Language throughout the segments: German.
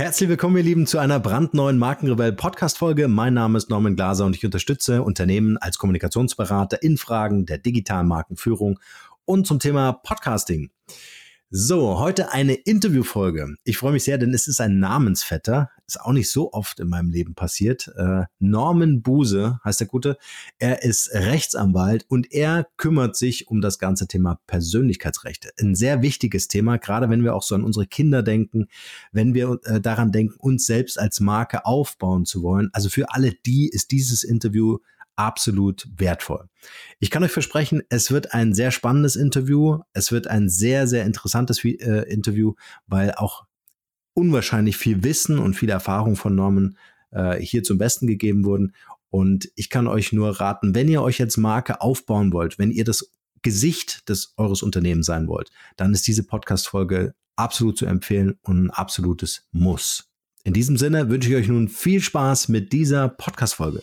Herzlich willkommen, ihr Lieben, zu einer brandneuen Markenrebell Podcast Folge. Mein Name ist Norman Glaser und ich unterstütze Unternehmen als Kommunikationsberater in Fragen der digitalen Markenführung und zum Thema Podcasting. So, heute eine Interviewfolge. Ich freue mich sehr, denn es ist ein Namensvetter. Ist auch nicht so oft in meinem Leben passiert. Äh, Norman Buse heißt der Gute. Er ist Rechtsanwalt und er kümmert sich um das ganze Thema Persönlichkeitsrechte. Ein sehr wichtiges Thema, gerade wenn wir auch so an unsere Kinder denken, wenn wir äh, daran denken, uns selbst als Marke aufbauen zu wollen. Also für alle die ist dieses Interview absolut wertvoll. Ich kann euch versprechen, es wird ein sehr spannendes Interview. Es wird ein sehr, sehr interessantes äh, Interview, weil auch unwahrscheinlich viel Wissen und viel Erfahrung von Norman äh, hier zum Besten gegeben wurden. Und ich kann euch nur raten, wenn ihr euch jetzt Marke aufbauen wollt, wenn ihr das Gesicht des eures Unternehmens sein wollt, dann ist diese Podcast-Folge absolut zu empfehlen und ein absolutes Muss. In diesem Sinne wünsche ich euch nun viel Spaß mit dieser Podcast-Folge.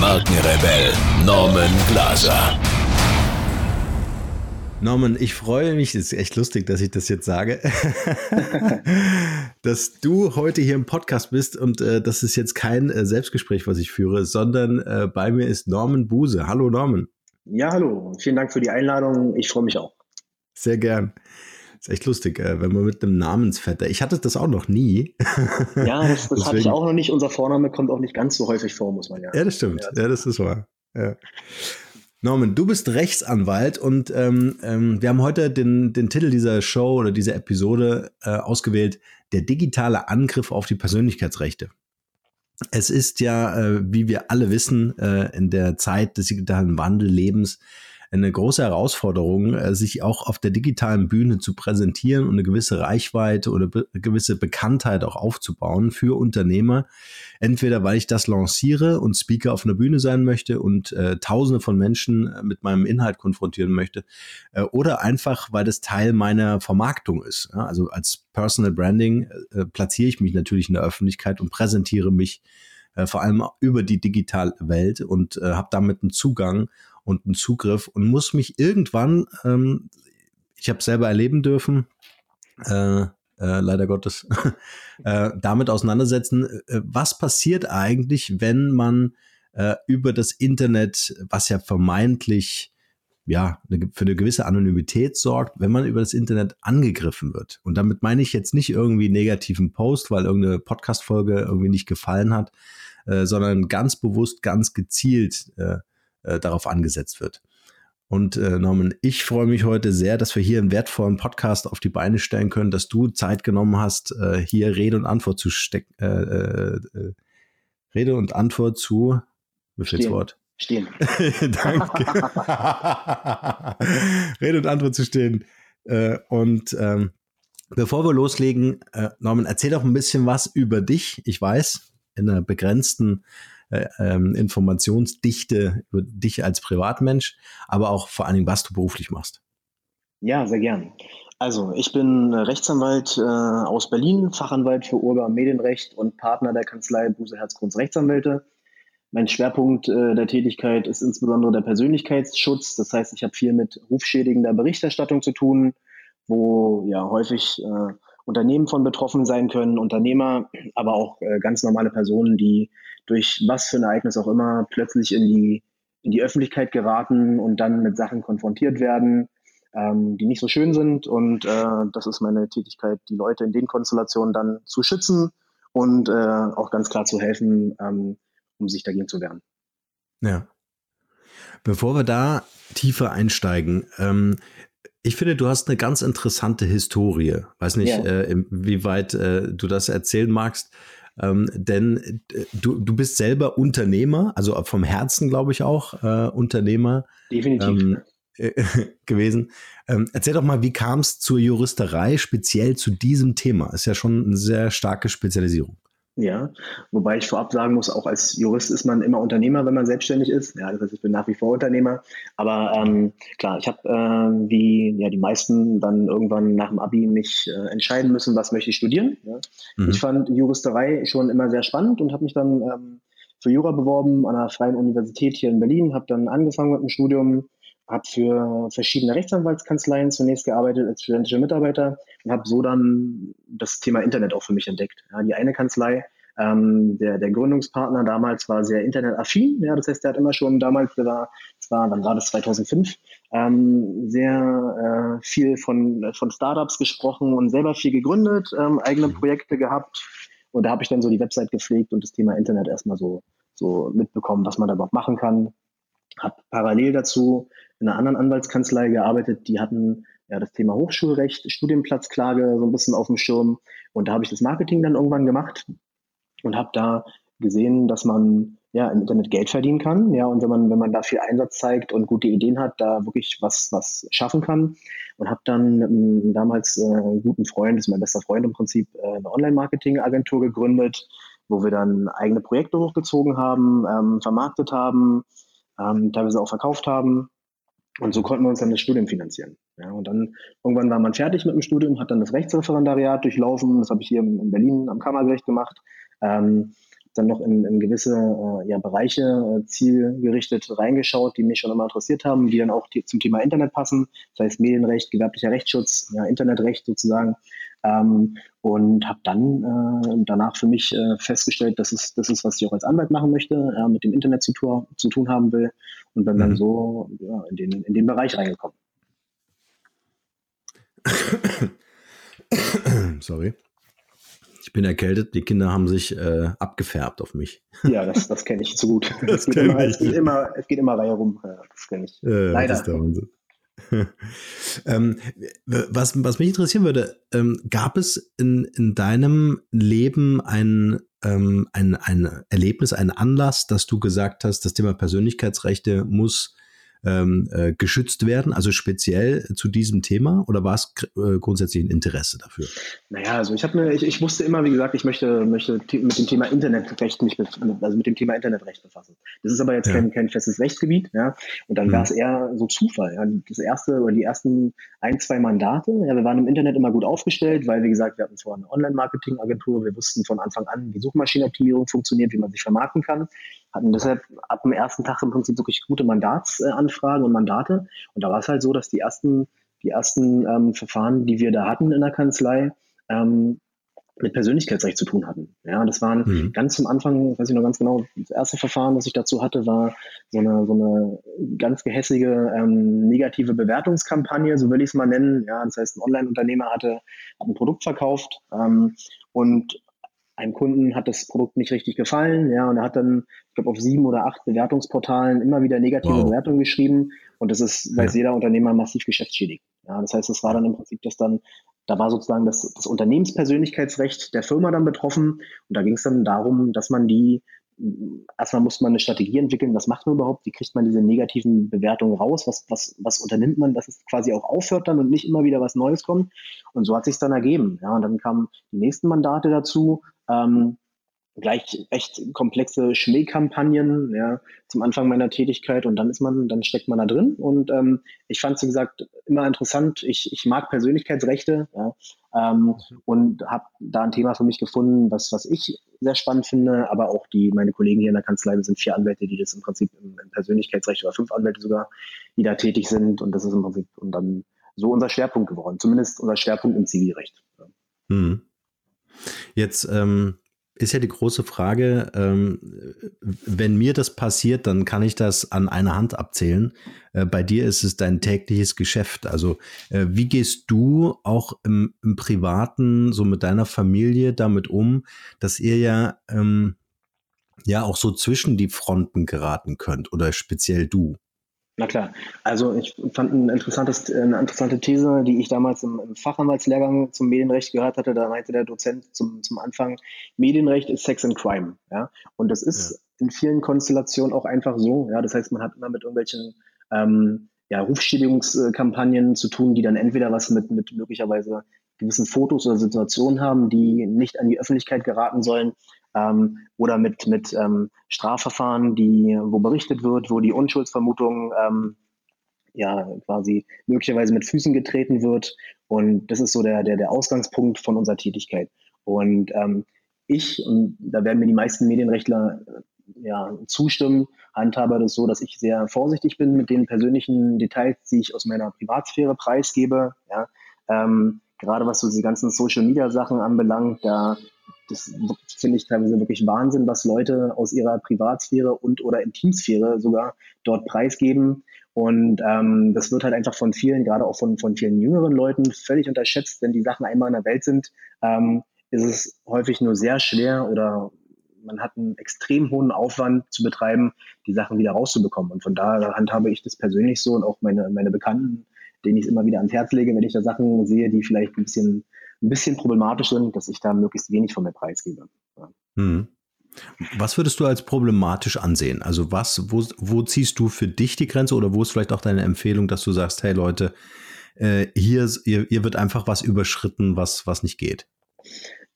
Markenrebell Norman Glaser. Norman, ich freue mich, das ist echt lustig, dass ich das jetzt sage, dass du heute hier im Podcast bist und äh, das ist jetzt kein äh, Selbstgespräch, was ich führe, sondern äh, bei mir ist Norman Buse. Hallo Norman. Ja, hallo. Vielen Dank für die Einladung. Ich freue mich auch. Sehr gern. Ist echt lustig, äh, wenn man mit einem Namensvetter. Ich hatte das auch noch nie. Ja, das, das hatte ich auch noch nicht. Unser Vorname kommt auch nicht ganz so häufig vor, muss man ja. Ja, das stimmt. Ja, das ist wahr. Ja. Norman, du bist Rechtsanwalt und ähm, ähm, wir haben heute den, den Titel dieser Show oder dieser Episode äh, ausgewählt, der digitale Angriff auf die Persönlichkeitsrechte. Es ist ja, äh, wie wir alle wissen, äh, in der Zeit des digitalen Wandellebens eine große Herausforderung, äh, sich auch auf der digitalen Bühne zu präsentieren und eine gewisse Reichweite oder be gewisse Bekanntheit auch aufzubauen für Unternehmer. Entweder weil ich das lanciere und Speaker auf einer Bühne sein möchte und äh, Tausende von Menschen äh, mit meinem Inhalt konfrontieren möchte, äh, oder einfach weil das Teil meiner Vermarktung ist. Ja, also als Personal Branding äh, platziere ich mich natürlich in der Öffentlichkeit und präsentiere mich äh, vor allem über die digitale Welt und äh, habe damit einen Zugang und einen Zugriff und muss mich irgendwann, ähm, ich habe selber erleben dürfen, äh, äh, leider Gottes, äh, damit auseinandersetzen, äh, was passiert eigentlich, wenn man äh, über das Internet, was ja vermeintlich ja, für eine gewisse Anonymität sorgt, wenn man über das Internet angegriffen wird. Und damit meine ich jetzt nicht irgendwie negativen Post, weil irgendeine Podcast-Folge irgendwie nicht gefallen hat, äh, sondern ganz bewusst, ganz gezielt äh, äh, darauf angesetzt wird. Und äh, Norman, ich freue mich heute sehr, dass wir hier einen wertvollen Podcast auf die Beine stellen können, dass du Zeit genommen hast, äh, hier Rede und Antwort zu stecken. Äh, äh, äh, Rede und Antwort zu, wie viel das Wort? Stehen. Danke. Rede und Antwort zu stehen. Äh, und ähm, bevor wir loslegen, Norman, erzähl doch ein bisschen was über dich. Ich weiß, in einer begrenzten ähm, Informationsdichte über dich als Privatmensch, aber auch vor allen Dingen, was du beruflich machst. Ja, sehr gern. Also, ich bin Rechtsanwalt äh, aus Berlin, Fachanwalt für Urba- und Medienrecht und Partner der Kanzlei Buse Herzgrunds Rechtsanwälte. Mein Schwerpunkt äh, der Tätigkeit ist insbesondere der Persönlichkeitsschutz. Das heißt, ich habe viel mit rufschädigender Berichterstattung zu tun, wo ja häufig äh, Unternehmen von betroffen sein können, Unternehmer, aber auch äh, ganz normale Personen, die durch was für ein Ereignis auch immer plötzlich in die, in die Öffentlichkeit geraten und dann mit Sachen konfrontiert werden, ähm, die nicht so schön sind. Und äh, das ist meine Tätigkeit, die Leute in den Konstellationen dann zu schützen und äh, auch ganz klar zu helfen, ähm, um sich dagegen zu wehren. Ja. Bevor wir da tiefer einsteigen, ähm, ich finde, du hast eine ganz interessante Historie. Weiß nicht, ja. äh, inwieweit äh, du das erzählen magst. Ähm, denn äh, du, du bist selber Unternehmer, also vom Herzen glaube ich auch, äh, Unternehmer. Definitiv. Ähm, äh, gewesen. Ähm, erzähl doch mal, wie kam es zur Juristerei speziell zu diesem Thema? Ist ja schon eine sehr starke Spezialisierung. Ja, wobei ich vorab sagen muss, auch als Jurist ist man immer Unternehmer, wenn man selbstständig ist. Ja, das heißt, ich bin nach wie vor Unternehmer. Aber ähm, klar, ich habe äh, wie ja die meisten dann irgendwann nach dem Abi mich äh, entscheiden müssen, was möchte ich studieren. Ja. Mhm. Ich fand Juristerei schon immer sehr spannend und habe mich dann ähm, für Jura beworben an einer freien Universität hier in Berlin. Habe dann angefangen mit dem Studium, habe für verschiedene Rechtsanwaltskanzleien zunächst gearbeitet als studentischer Mitarbeiter und habe so dann das Thema Internet auch für mich entdeckt. Ja, die eine Kanzlei, ähm, der, der Gründungspartner damals war sehr internetaffin, ja, das heißt, der hat immer schon damals, der war, das war, wann war das, 2005, ähm, sehr äh, viel von, von Startups gesprochen und selber viel gegründet, ähm, eigene Projekte gehabt. Und da habe ich dann so die Website gepflegt und das Thema Internet erstmal so, so mitbekommen, was man da überhaupt machen kann. Habe parallel dazu in einer anderen Anwaltskanzlei gearbeitet, die hatten ja das Thema Hochschulrecht, Studienplatzklage so ein bisschen auf dem Schirm. Und da habe ich das Marketing dann irgendwann gemacht und habe da gesehen, dass man ja im Internet Geld verdienen kann. Ja, und wenn man, wenn man da viel Einsatz zeigt und gute Ideen hat, da wirklich was, was schaffen kann. Und habe dann ähm, damals äh, einen guten Freund, das ist mein bester Freund im Prinzip, äh, eine Online-Marketing-Agentur gegründet, wo wir dann eigene Projekte hochgezogen haben, ähm, vermarktet haben, ähm, teilweise auch verkauft haben. Und so konnten wir uns dann das Studium finanzieren. Ja, und dann irgendwann war man fertig mit dem Studium, hat dann das Rechtsreferendariat durchlaufen. Das habe ich hier in Berlin am Kammergericht gemacht. Ähm, dann noch in, in gewisse äh, ja, Bereiche äh, zielgerichtet reingeschaut, die mich schon immer interessiert haben, die dann auch die, zum Thema Internet passen, das heißt Medienrecht, gewerblicher Rechtsschutz, ja, Internetrecht sozusagen. Ähm, und habe dann äh, danach für mich äh, festgestellt, dass es das ist, was ich auch als Anwalt machen möchte, äh, mit dem Internet zu, zu, tun haben will und bin mhm. dann so ja, in, den, in den Bereich reingekommen. Sorry. Ich bin erkältet, die Kinder haben sich äh, abgefärbt auf mich. Ja, das, das kenne ich zu gut. Das geht immer, es, geht immer, es geht immer Reihe rum. Das kenne ich. Äh, Leider. Das ist der Wahnsinn. ähm, was, was mich interessieren würde, ähm, gab es in, in deinem Leben ein, ähm, ein, ein Erlebnis, einen Anlass, dass du gesagt hast, das Thema Persönlichkeitsrechte muss ähm, äh, geschützt werden, also speziell zu diesem Thema oder war es äh, grundsätzlich ein Interesse dafür? Naja, also ich habe ich, ich wusste immer, wie gesagt, ich möchte, möchte mit dem Thema Internetrecht mich also mit dem Thema Internetrecht befassen. Das ist aber jetzt ja. kein, kein festes Rechtsgebiet, ja. Und dann mhm. war es eher so Zufall. Ja. Das erste oder die ersten ein, zwei Mandate, ja, wir waren im Internet immer gut aufgestellt, weil wie gesagt, wir hatten vorher eine Online-Marketing-Agentur, wir wussten von Anfang an, wie Suchmaschinenoptimierung funktioniert, wie man sich vermarkten kann hatten deshalb ab dem ersten Tag im Prinzip wirklich gute Mandatsanfragen und Mandate. Und da war es halt so, dass die ersten, die ersten ähm, Verfahren, die wir da hatten in der Kanzlei, ähm, mit Persönlichkeitsrecht zu tun hatten. Ja, das waren mhm. ganz zum Anfang, weiß ich noch ganz genau, das erste Verfahren, was ich dazu hatte, war so eine, so eine ganz gehässige ähm, negative Bewertungskampagne, so will ich es mal nennen. Ja, das heißt, ein Online-Unternehmer hatte, hat ein Produkt verkauft ähm, und einem Kunden hat das Produkt nicht richtig gefallen, ja, und er hat dann, ich glaube, auf sieben oder acht Bewertungsportalen immer wieder negative wow. Bewertungen geschrieben und das ist, weiß ja. jeder Unternehmer massiv geschäftsschädigend. Ja, das heißt, es war dann im Prinzip das dann, da war sozusagen das, das Unternehmenspersönlichkeitsrecht der Firma dann betroffen und da ging es dann darum, dass man die erstmal muss man eine Strategie entwickeln, was macht man überhaupt, wie kriegt man diese negativen Bewertungen raus, was, was, was unternimmt man, dass es quasi auch aufhört dann und nicht immer wieder was Neues kommt. Und so hat sich dann ergeben. Ja, und dann kamen die nächsten Mandate dazu, ähm, gleich echt komplexe Schmähkampagnen, ja, zum Anfang meiner Tätigkeit und dann ist man, dann steckt man da drin. Und ähm, ich fand es, wie gesagt, immer interessant. Ich, ich mag Persönlichkeitsrechte ja, ähm, und habe da ein Thema für mich gefunden, was, was ich sehr spannend finde, aber auch die, meine Kollegen hier in der Kanzlei, wir sind vier Anwälte, die das im Prinzip im, im Persönlichkeitsrecht oder fünf Anwälte sogar, die da tätig sind. Und das ist im Prinzip und dann so unser Schwerpunkt geworden, zumindest unser Schwerpunkt im Zivilrecht. Ja. Hm. Jetzt ähm, ist ja die große Frage, ähm, wenn mir das passiert, dann kann ich das an einer Hand abzählen. Äh, bei dir ist es dein tägliches Geschäft. Also äh, wie gehst du auch im, im, Privaten, so mit deiner Familie damit um, dass ihr ja ähm, ja auch so zwischen die Fronten geraten könnt oder speziell du? Na klar. Also ich fand ein interessantes, eine interessante These, die ich damals im, im, Fachanwaltslehrgang zum Medienrecht gehört hatte. Da meinte der Dozent zum, zum Anfang, Medienrecht ist Sex and Crime. Ja? Und das ist ja. in vielen Konstellationen auch einfach so. Ja? Das heißt, man hat immer mit irgendwelchen ähm, ja, Rufschädigungskampagnen zu tun, die dann entweder was mit, mit möglicherweise gewissen Fotos oder Situationen haben, die nicht an die Öffentlichkeit geraten sollen, ähm, oder mit, mit ähm, Strafverfahren, die, wo berichtet wird, wo die Unschuldsvermutung ähm, ja quasi möglicherweise mit Füßen getreten wird. Und das ist so der, der, der Ausgangspunkt von unserer Tätigkeit. Und ähm, ich, und da werden mir die meisten Medienrechtler ja, zustimmen, handhabe das so, dass ich sehr vorsichtig bin mit den persönlichen Details, die ich aus meiner Privatsphäre preisgebe. Ja. Ähm, gerade was so diese ganzen Social Media Sachen anbelangt, da das finde ich teilweise wirklich Wahnsinn, was Leute aus ihrer Privatsphäre und oder Intimsphäre sogar dort preisgeben. Und ähm, das wird halt einfach von vielen, gerade auch von, von vielen jüngeren Leuten, völlig unterschätzt. Wenn die Sachen einmal in der Welt sind, ähm, ist es häufig nur sehr schwer oder man hat einen extrem hohen Aufwand zu betreiben, die Sachen wieder rauszubekommen. Und von daher handhabe ich das persönlich so und auch meine, meine Bekannten, denen ich es immer wieder ans Herz lege, wenn ich da Sachen sehe, die vielleicht ein bisschen, ein bisschen problematisch sind, dass ich da möglichst wenig von mir preisgebe. Ja. Hm. Was würdest du als problematisch ansehen? Also was, wo, wo ziehst du für dich die Grenze oder wo ist vielleicht auch deine Empfehlung, dass du sagst, hey Leute, äh, hier, hier, hier wird einfach was überschritten, was, was nicht geht?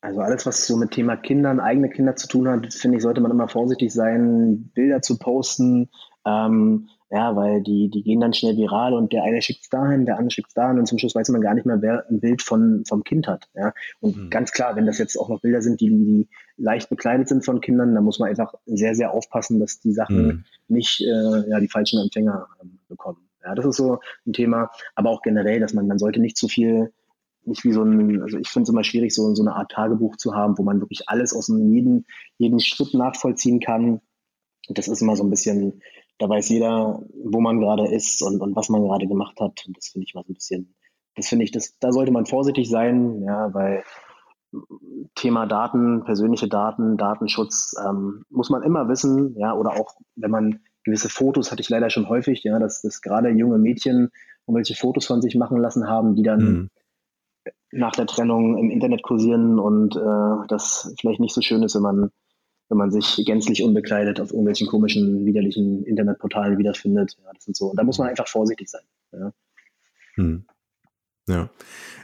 Also alles, was so mit Thema Kindern, eigene Kinder zu tun hat, finde ich, sollte man immer vorsichtig sein, Bilder zu posten. Ähm, ja, weil die, die gehen dann schnell viral und der eine schickt es dahin, der andere schickt es dahin und zum Schluss weiß man gar nicht mehr, wer ein Bild von, vom Kind hat. Ja. Und mhm. ganz klar, wenn das jetzt auch noch Bilder sind, die, die leicht bekleidet sind von Kindern, dann muss man einfach sehr, sehr aufpassen, dass die Sachen mhm. nicht äh, ja, die falschen Empfänger äh, bekommen. Ja, das ist so ein Thema, aber auch generell, dass man, man sollte nicht zu viel nicht wie so ein, also ich finde es immer schwierig, so, so eine Art Tagebuch zu haben, wo man wirklich alles aus dem jeden, jeden Schritt nachvollziehen kann. Das ist immer so ein bisschen, da weiß jeder, wo man gerade ist und, und was man gerade gemacht hat. Und das finde ich mal so ein bisschen, das finde ich, das, da sollte man vorsichtig sein, ja, weil Thema Daten, persönliche Daten, Datenschutz ähm, muss man immer wissen, ja, oder auch wenn man gewisse Fotos hatte ich leider schon häufig, ja, dass, dass gerade junge Mädchen irgendwelche Fotos von sich machen lassen haben, die dann mhm nach der Trennung im Internet kursieren und äh, das vielleicht nicht so schön ist, wenn man, wenn man sich gänzlich unbekleidet auf irgendwelchen komischen, widerlichen Internetportalen wiederfindet. Ja, das sind so. Und da muss man einfach vorsichtig sein. Ja. Hm. Ja,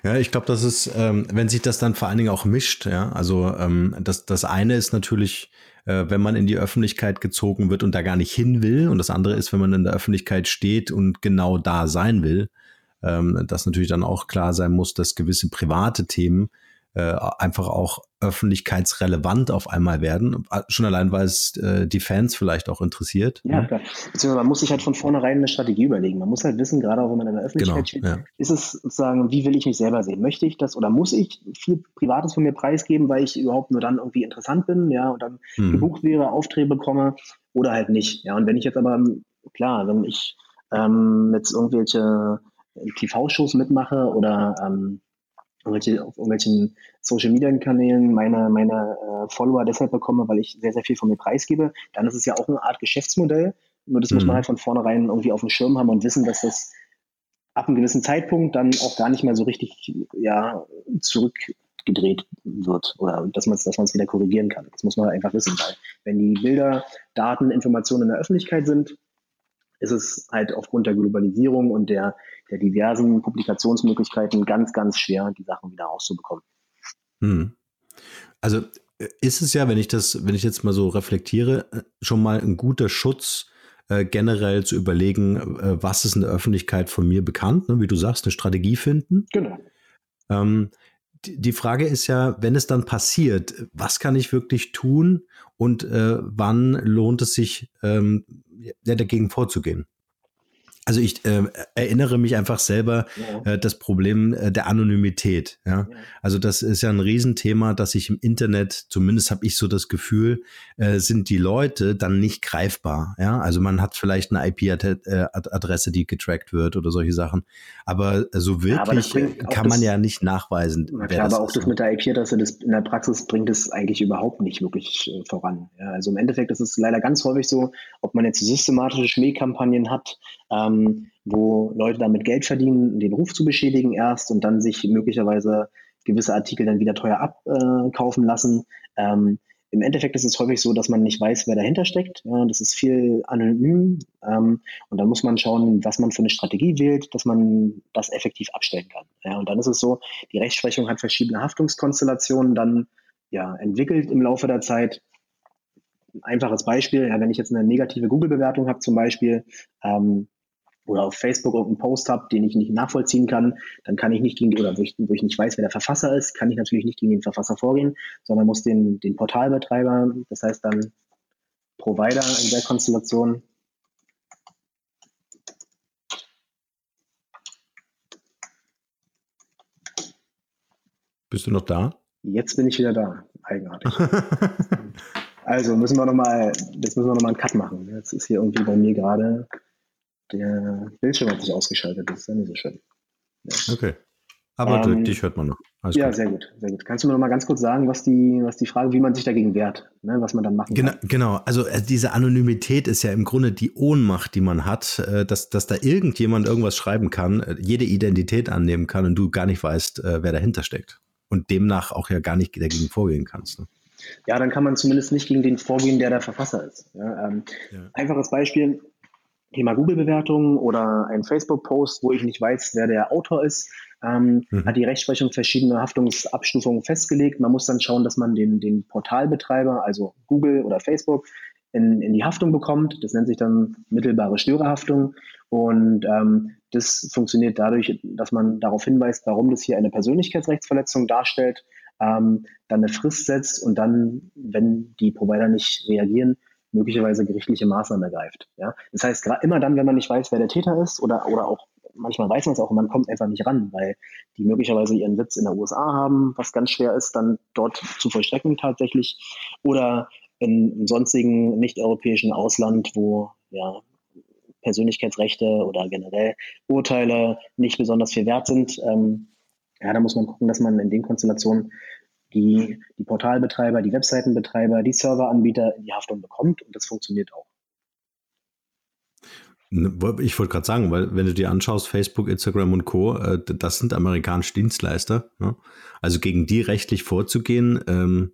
ja, ich glaube, das ist, ähm, wenn sich das dann vor allen Dingen auch mischt, ja, also ähm, das, das eine ist natürlich, äh, wenn man in die Öffentlichkeit gezogen wird und da gar nicht hin will, und das andere ist, wenn man in der Öffentlichkeit steht und genau da sein will, ähm, dass natürlich dann auch klar sein muss, dass gewisse private Themen äh, einfach auch öffentlichkeitsrelevant auf einmal werden. Schon allein, weil es äh, die Fans vielleicht auch interessiert. Ja, ne? klar. Beziehungsweise man muss sich halt von vornherein eine Strategie überlegen. Man muss halt wissen, gerade auch wenn man in der Öffentlichkeit genau, steht, ja. ist es sozusagen, wie will ich mich selber sehen? Möchte ich das oder muss ich viel Privates von mir preisgeben, weil ich überhaupt nur dann irgendwie interessant bin, ja, und dann hm. gebucht wäre, Aufträge bekomme oder halt nicht. Ja, und wenn ich jetzt aber, klar, wenn ich ähm, jetzt irgendwelche TV-Shows mitmache oder ähm, irgendwelche, auf irgendwelchen Social-Media-Kanälen meine, meine äh, Follower deshalb bekomme, weil ich sehr, sehr viel von mir preisgebe, dann ist es ja auch eine Art Geschäftsmodell. Nur das mhm. muss man mhm. halt von vornherein irgendwie auf dem Schirm haben und wissen, dass das ab einem gewissen Zeitpunkt dann auch gar nicht mehr so richtig ja, zurückgedreht wird oder dass man es dass wieder korrigieren kann. Das muss man halt einfach wissen, weil wenn die Bilder, Daten, Informationen in der Öffentlichkeit sind, ist es halt aufgrund der Globalisierung und der, der diversen Publikationsmöglichkeiten ganz, ganz schwer, die Sachen wieder rauszubekommen. Hm. Also äh, ist es ja, wenn ich das, wenn ich jetzt mal so reflektiere, äh, schon mal ein guter Schutz, äh, generell zu überlegen, äh, was ist in der Öffentlichkeit von mir bekannt, ne? wie du sagst, eine Strategie finden. Genau. Ähm, die Frage ist ja, wenn es dann passiert, was kann ich wirklich tun und äh, wann lohnt es sich, ähm, ja, dagegen vorzugehen? Also ich äh, erinnere mich einfach selber ja. äh, das Problem äh, der Anonymität. Ja? ja? Also das ist ja ein Riesenthema, dass sich im Internet, zumindest habe ich so das Gefühl, äh, sind die Leute dann nicht greifbar. Ja, also man hat vielleicht eine IP-Adresse, die getrackt wird oder solche Sachen, aber so wirklich ja, aber kann man das, ja nicht nachweisen. Na klar, aber auch das mit der IP-Adresse, in der Praxis bringt es eigentlich überhaupt nicht wirklich äh, voran. Also im Endeffekt ist es leider ganz häufig so, ob man jetzt systematische Schmähkampagnen hat. Ähm, wo Leute damit Geld verdienen, den Ruf zu beschädigen erst und dann sich möglicherweise gewisse Artikel dann wieder teuer abkaufen lassen. Ähm, im Endeffekt ist es häufig so, dass man nicht weiß, wer dahinter steckt. Ja, das ist viel anonym. Ähm, und dann muss man schauen, was man für eine Strategie wählt, dass man das effektiv abstellen kann. Ja, und dann ist es so, die Rechtsprechung hat verschiedene Haftungskonstellationen dann ja, entwickelt im Laufe der Zeit. Ein einfaches Beispiel, ja, wenn ich jetzt eine negative Google-Bewertung habe zum Beispiel, ähm, oder auf Facebook irgendeinen Post habe, den ich nicht nachvollziehen kann, dann kann ich nicht gegen, oder wo ich, wo ich nicht weiß, wer der Verfasser ist, kann ich natürlich nicht gegen den Verfasser vorgehen, sondern muss den, den Portalbetreiber, das heißt dann Provider in der Konstellation, Bist du noch da? Jetzt bin ich wieder da. Eigenartig. also müssen wir nochmal, jetzt müssen wir nochmal einen Cut machen. Jetzt ist hier irgendwie bei mir gerade der Bildschirm hat sich ausgeschaltet, das ist ja nicht so schön. Ja. Okay. Aber ähm, dich hört man noch. Alles ja, gut. sehr gut, sehr gut. Kannst du mir noch mal ganz kurz sagen, was die, was die Frage, wie man sich dagegen wehrt, ne, was man dann machen genau, kann? Genau, also äh, diese Anonymität ist ja im Grunde die Ohnmacht, die man hat, äh, dass, dass da irgendjemand irgendwas schreiben kann, äh, jede Identität annehmen kann und du gar nicht weißt, wer dahinter steckt. Und demnach auch ja gar nicht dagegen vorgehen kannst. Ne? Ja, dann kann man zumindest nicht gegen den vorgehen, der der Verfasser ist. Ja, ähm, ja. Einfaches Beispiel, Thema Google-Bewertungen oder ein Facebook-Post, wo ich nicht weiß, wer der Autor ist, ähm, mhm. hat die Rechtsprechung verschiedene Haftungsabstufungen festgelegt. Man muss dann schauen, dass man den, den Portalbetreiber, also Google oder Facebook, in, in die Haftung bekommt. Das nennt sich dann mittelbare Störerhaftung. Und ähm, das funktioniert dadurch, dass man darauf hinweist, warum das hier eine Persönlichkeitsrechtsverletzung darstellt, ähm, dann eine Frist setzt und dann, wenn die Provider nicht reagieren, möglicherweise gerichtliche Maßnahmen ergreift. Ja? Das heißt, immer dann, wenn man nicht weiß, wer der Täter ist oder, oder auch manchmal weiß man es auch und man kommt einfach nicht ran, weil die möglicherweise ihren Sitz in der USA haben, was ganz schwer ist, dann dort zu vollstrecken tatsächlich, oder in, sonstigen nicht-europäischen Ausland, wo ja, Persönlichkeitsrechte oder generell Urteile nicht besonders viel wert sind. Ähm, ja, da muss man gucken, dass man in den Konstellationen die, die Portalbetreiber, die Webseitenbetreiber, die Serveranbieter in die Haftung bekommt und das funktioniert auch. Ne, ich wollte gerade sagen, weil wenn du dir anschaust, Facebook, Instagram und Co., äh, das sind amerikanische Dienstleister. Ne? Also gegen die rechtlich vorzugehen, ähm,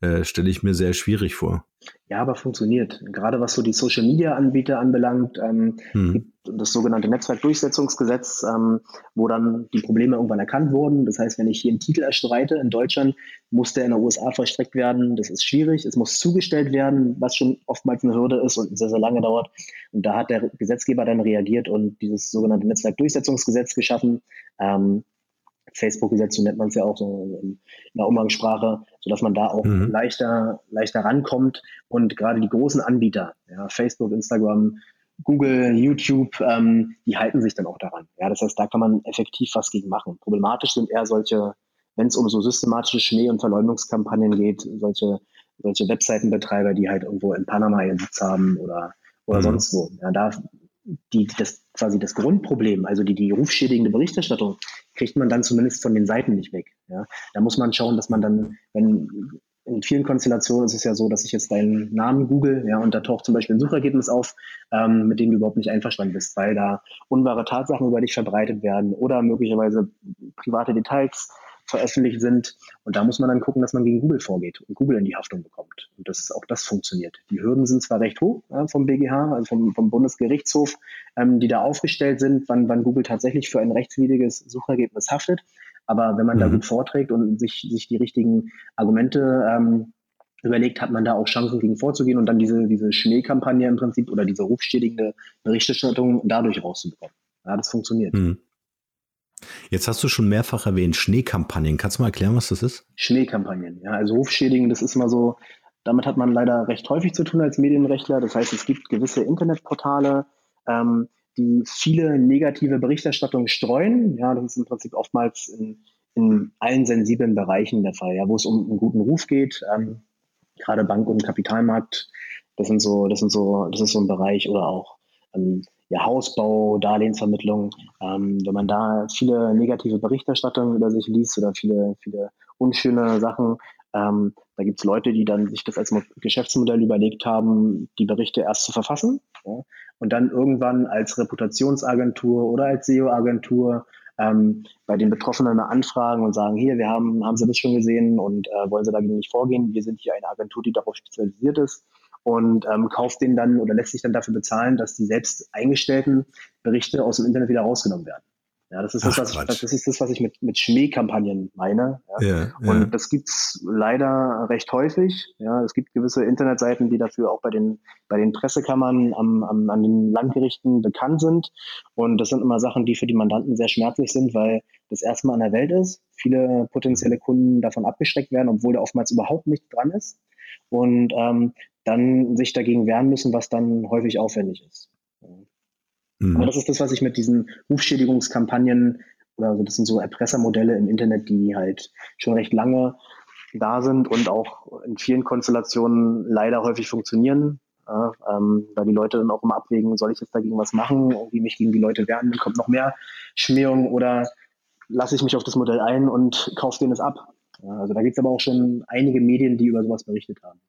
äh, stelle ich mir sehr schwierig vor. Ja, aber funktioniert. Gerade was so die Social Media Anbieter anbelangt, ähm, hm. das sogenannte Netzwerkdurchsetzungsgesetz, ähm, wo dann die Probleme irgendwann erkannt wurden. Das heißt, wenn ich hier einen Titel erstreite in Deutschland, muss der in den USA vollstreckt werden. Das ist schwierig. Es muss zugestellt werden, was schon oftmals eine Hürde ist und sehr, sehr lange dauert. Und da hat der Gesetzgeber dann reagiert und dieses sogenannte Netzwerkdurchsetzungsgesetz geschaffen. Ähm, Facebook-Gesetz, so nennt man es ja auch so in der Umgangssprache, sodass man da auch mhm. leichter, leichter rankommt. Und gerade die großen Anbieter, ja, Facebook, Instagram, Google, YouTube, ähm, die halten sich dann auch daran. Ja, das heißt, da kann man effektiv was gegen machen. Problematisch sind eher solche, wenn es um so systematische Schnee- und Verleumdungskampagnen geht, solche, solche Webseitenbetreiber, die halt irgendwo in Panama ihren Sitz haben oder, oder mhm. sonst wo. Ja, da die, das quasi das Grundproblem, also die, die rufschädigende Berichterstattung, kriegt man dann zumindest von den Seiten nicht weg. Ja? Da muss man schauen, dass man dann, wenn in vielen Konstellationen ist es ja so, dass ich jetzt deinen Namen google, ja, und da taucht zum Beispiel ein Suchergebnis auf, ähm, mit dem du überhaupt nicht einverstanden bist, weil da unwahre Tatsachen über dich verbreitet werden oder möglicherweise private Details veröffentlicht sind. Und da muss man dann gucken, dass man gegen Google vorgeht und Google in die Haftung bekommt. Und das, auch das funktioniert. Die Hürden sind zwar recht hoch ja, vom BGH, also vom, vom Bundesgerichtshof, ähm, die da aufgestellt sind, wann, wann Google tatsächlich für ein rechtswidriges Suchergebnis haftet. Aber wenn man mhm. da gut vorträgt und sich, sich die richtigen Argumente ähm, überlegt, hat man da auch Chancen gegen vorzugehen und dann diese, diese Schneekampagne im Prinzip oder diese rufschädigende Berichterstattung dadurch rauszubekommen. Ja, das funktioniert. Mhm. Jetzt hast du schon mehrfach erwähnt, Schneekampagnen. Kannst du mal erklären, was das ist? Schneekampagnen, ja. Also Rufschädigen, das ist mal so, damit hat man leider recht häufig zu tun als Medienrechtler. Das heißt, es gibt gewisse Internetportale, ähm, die viele negative Berichterstattungen streuen. Ja, das ist im Prinzip oftmals in, in allen sensiblen Bereichen der Fall, ja, wo es um einen guten Ruf geht. Ähm, gerade Bank- und Kapitalmarkt, das sind so, das sind so, das ist so ein Bereich oder auch ähm, ja, Hausbau, Darlehensvermittlung, ähm, wenn man da viele negative Berichterstattungen über sich liest oder viele, viele unschöne Sachen, ähm, da gibt es Leute, die dann sich das als Geschäftsmodell überlegt haben, die Berichte erst zu verfassen ja, und dann irgendwann als Reputationsagentur oder als SEO-Agentur ähm, bei den Betroffenen anfragen und sagen, hier, wir haben, haben Sie das schon gesehen und äh, wollen Sie dagegen nicht vorgehen? Wir sind hier eine Agentur, die darauf spezialisiert ist und ähm, kauft den dann oder lässt sich dann dafür bezahlen, dass die selbst eingestellten Berichte aus dem Internet wieder rausgenommen werden. Ja, das ist Ach, das, was ich, das ist das, was ich mit, mit Schmähkampagnen meine. Ja. Ja. Und das gibt's leider recht häufig. Ja, es gibt gewisse Internetseiten, die dafür auch bei den, bei den Pressekammern am, am, an den Landgerichten bekannt sind. Und das sind immer Sachen, die für die Mandanten sehr schmerzlich sind, weil das erstmal an der Welt ist. Viele potenzielle Kunden davon abgeschreckt werden, obwohl da oftmals überhaupt nichts dran ist. Und ähm, dann sich dagegen wehren müssen, was dann häufig aufwendig ist. Mhm. Aber das ist das, was ich mit diesen Rufschädigungskampagnen oder also das sind so Erpressermodelle im Internet, die halt schon recht lange da sind und auch in vielen Konstellationen leider häufig funktionieren. Ja, ähm, da die Leute dann auch immer abwägen, soll ich jetzt dagegen was machen, irgendwie mich gegen die Leute wehren, dann kommt noch mehr Schmähung oder lasse ich mich auf das Modell ein und kaufe denen es ab. Also da gibt es aber auch schon einige Medien, die über sowas berichtet haben.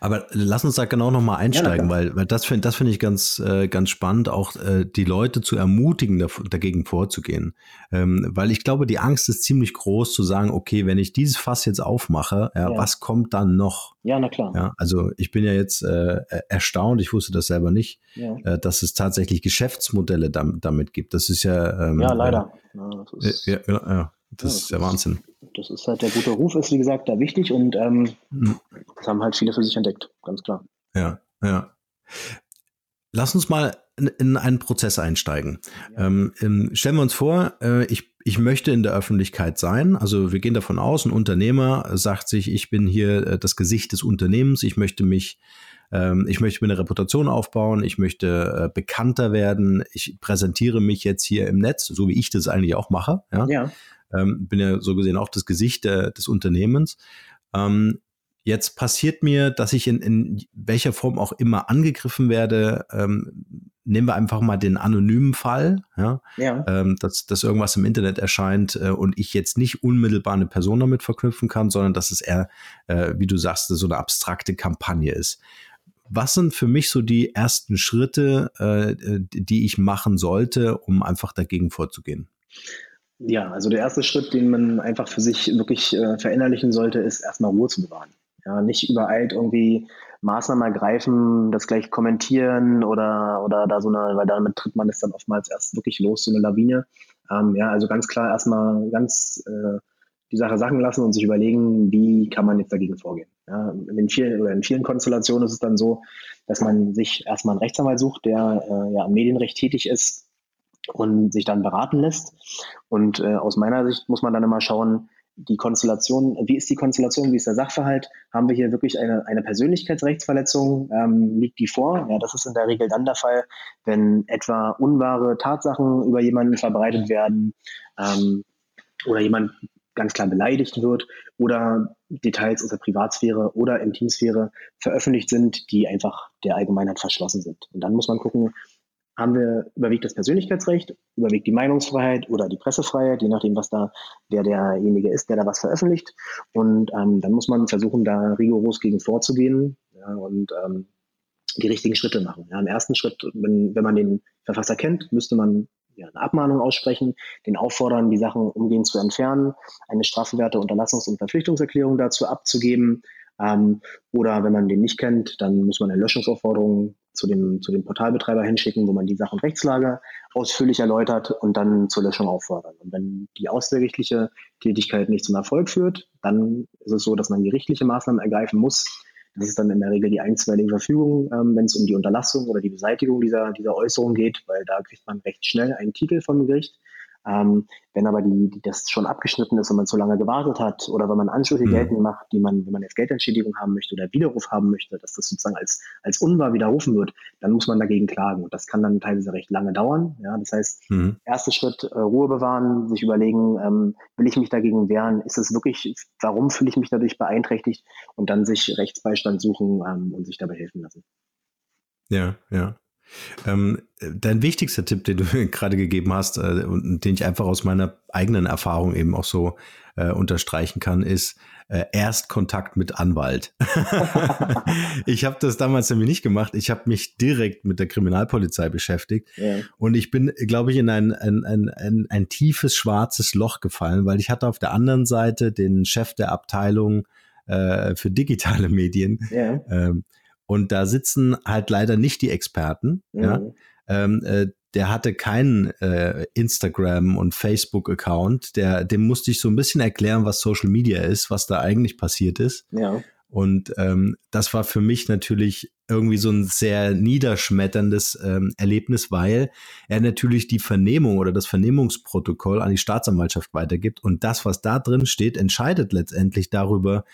Aber lass uns da genau nochmal einsteigen, ja, weil, weil das finde das finde ich ganz, äh, ganz spannend, auch äh, die Leute zu ermutigen, da, dagegen vorzugehen. Ähm, weil ich glaube, die Angst ist ziemlich groß zu sagen, okay, wenn ich dieses Fass jetzt aufmache, ja, ja. was kommt dann noch? Ja, na klar. Ja, also ich bin ja jetzt äh, erstaunt, ich wusste das selber nicht, äh, dass es tatsächlich Geschäftsmodelle damit, damit gibt. Das ist ja. Ähm, ja, leider. Ja, ja, ja, das ist der Wahnsinn das ist halt der gute Ruf, ist wie gesagt da wichtig und ähm, mhm. das haben halt viele für sich entdeckt, ganz klar. Ja, ja. Lass uns mal in, in einen Prozess einsteigen. Ja. Ähm, stellen wir uns vor, äh, ich, ich möchte in der Öffentlichkeit sein. Also wir gehen davon aus, ein Unternehmer sagt sich, ich bin hier äh, das Gesicht des Unternehmens, ich möchte mich ähm, ich möchte mir eine Reputation aufbauen, ich möchte äh, bekannter werden, ich präsentiere mich jetzt hier im Netz, so wie ich das eigentlich auch mache. Ja. ja ähm, bin ja so gesehen auch das Gesicht der, des Unternehmens. Ähm, jetzt passiert mir, dass ich in, in welcher Form auch immer angegriffen werde. Ähm, nehmen wir einfach mal den anonymen Fall, ja, ja. Ähm, dass, dass irgendwas im Internet erscheint äh, und ich jetzt nicht unmittelbar eine Person damit verknüpfen kann, sondern dass es eher, äh, wie du sagst, so eine abstrakte Kampagne ist. Was sind für mich so die ersten Schritte, äh, die ich machen sollte, um einfach dagegen vorzugehen? Ja, also der erste Schritt, den man einfach für sich wirklich äh, verinnerlichen sollte, ist erstmal Ruhe zu bewahren. Ja, nicht übereilt irgendwie Maßnahmen ergreifen, das gleich kommentieren oder, oder da so eine, weil damit tritt man es dann oftmals erst wirklich los, so eine Lawine. Ähm, ja, also ganz klar erstmal ganz äh, die Sache sachen lassen und sich überlegen, wie kann man jetzt dagegen vorgehen. Ja, in vielen oder in vielen Konstellationen ist es dann so, dass man sich erstmal einen Rechtsanwalt sucht, der äh, ja am Medienrecht tätig ist, und sich dann beraten lässt. Und äh, aus meiner Sicht muss man dann immer schauen, die Konstellation, wie ist die Konstellation, wie ist der Sachverhalt? Haben wir hier wirklich eine, eine Persönlichkeitsrechtsverletzung? Ähm, liegt die vor? Ja, das ist in der Regel dann der Fall, wenn etwa unwahre Tatsachen über jemanden verbreitet werden ähm, oder jemand ganz klar beleidigt wird oder Details aus der Privatsphäre oder Intimsphäre veröffentlicht sind, die einfach der Allgemeinheit verschlossen sind. Und dann muss man gucken, haben wir, überwiegt das Persönlichkeitsrecht, überwiegt die Meinungsfreiheit oder die Pressefreiheit, je nachdem, was da der derjenige ist, der da was veröffentlicht. Und ähm, dann muss man versuchen, da rigoros gegen vorzugehen ja, und ähm, die richtigen Schritte machen. Ja, Im ersten Schritt, wenn, wenn man den Verfasser kennt, müsste man ja, eine Abmahnung aussprechen, den auffordern, die Sachen umgehend zu entfernen, eine strafbewährte Unterlassungs- und Verpflichtungserklärung dazu abzugeben. Ähm, oder wenn man den nicht kennt, dann muss man eine Löschungsaufforderung zu dem, zu dem Portalbetreiber hinschicken, wo man die Sachen Rechtslage ausführlich erläutert und dann zur Löschung auffordern. Und wenn die außergerichtliche Tätigkeit nicht zum Erfolg führt, dann ist es so, dass man gerichtliche Maßnahmen ergreifen muss. Das ist dann in der Regel die einstweilige Verfügung, ähm, wenn es um die Unterlassung oder die Beseitigung dieser, dieser Äußerung geht, weil da kriegt man recht schnell einen Titel vom Gericht. Ähm, wenn aber die, die, das schon abgeschnitten ist und man zu lange gewartet hat oder wenn man Ansprüche mhm. geltend macht, die man, wenn man jetzt Geldentschädigung haben möchte oder Widerruf haben möchte, dass das sozusagen als, als unwahr widerrufen wird, dann muss man dagegen klagen. Und das kann dann teilweise recht lange dauern. Ja, das heißt, mhm. erster Schritt, äh, Ruhe bewahren, sich überlegen, ähm, will ich mich dagegen wehren? Ist es wirklich, warum fühle ich mich dadurch beeinträchtigt? Und dann sich Rechtsbeistand suchen ähm, und sich dabei helfen lassen. Ja, ja. Ähm, dein wichtigster Tipp, den du gerade gegeben hast äh, und den ich einfach aus meiner eigenen Erfahrung eben auch so äh, unterstreichen kann, ist äh, erst Kontakt mit Anwalt. ich habe das damals nämlich nicht gemacht. Ich habe mich direkt mit der Kriminalpolizei beschäftigt ja. und ich bin, glaube ich, in ein, ein, ein, ein, ein tiefes schwarzes Loch gefallen, weil ich hatte auf der anderen Seite den Chef der Abteilung äh, für digitale Medien. Ja. Ähm, und da sitzen halt leider nicht die Experten. Mhm. Ja. Ähm, äh, der hatte keinen äh, Instagram und Facebook-Account. Der, dem musste ich so ein bisschen erklären, was Social Media ist, was da eigentlich passiert ist. Ja. Und ähm, das war für mich natürlich irgendwie so ein sehr niederschmetterndes ähm, Erlebnis, weil er natürlich die Vernehmung oder das Vernehmungsprotokoll an die Staatsanwaltschaft weitergibt. Und das, was da drin steht, entscheidet letztendlich darüber,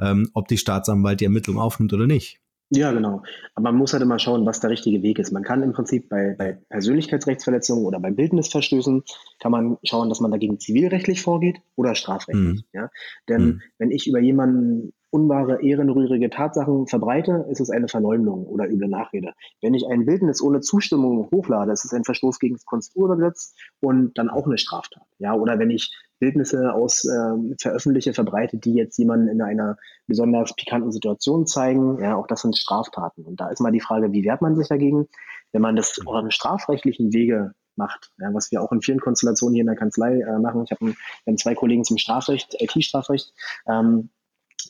ähm, ob die Staatsanwalt die Ermittlung aufnimmt oder nicht. Ja, genau. Aber man muss halt immer schauen, was der richtige Weg ist. Man kann im Prinzip bei, bei Persönlichkeitsrechtsverletzungen oder bei Bildnisverstößen kann man schauen, dass man dagegen zivilrechtlich vorgeht oder strafrechtlich. Mhm. Ja? Denn mhm. wenn ich über jemanden unwahre, ehrenrührige Tatsachen verbreite, ist es eine Verleumdung oder üble Nachrede. Wenn ich ein Bildnis ohne Zustimmung hochlade, ist es ein Verstoß gegen das Kunsturgesetz und dann auch eine Straftat. Ja, oder wenn ich Bildnisse aus äh, veröffentliche, verbreite, die jetzt jemanden in einer besonders pikanten Situation zeigen, ja, auch das sind Straftaten. Und da ist mal die Frage, wie wehrt man sich dagegen? Wenn man das auf einem strafrechtlichen Wege macht, ja, was wir auch in vielen Konstellationen hier in der Kanzlei äh, machen. Ich habe hab zwei Kollegen zum Strafrecht, IT-Strafrecht. Ähm,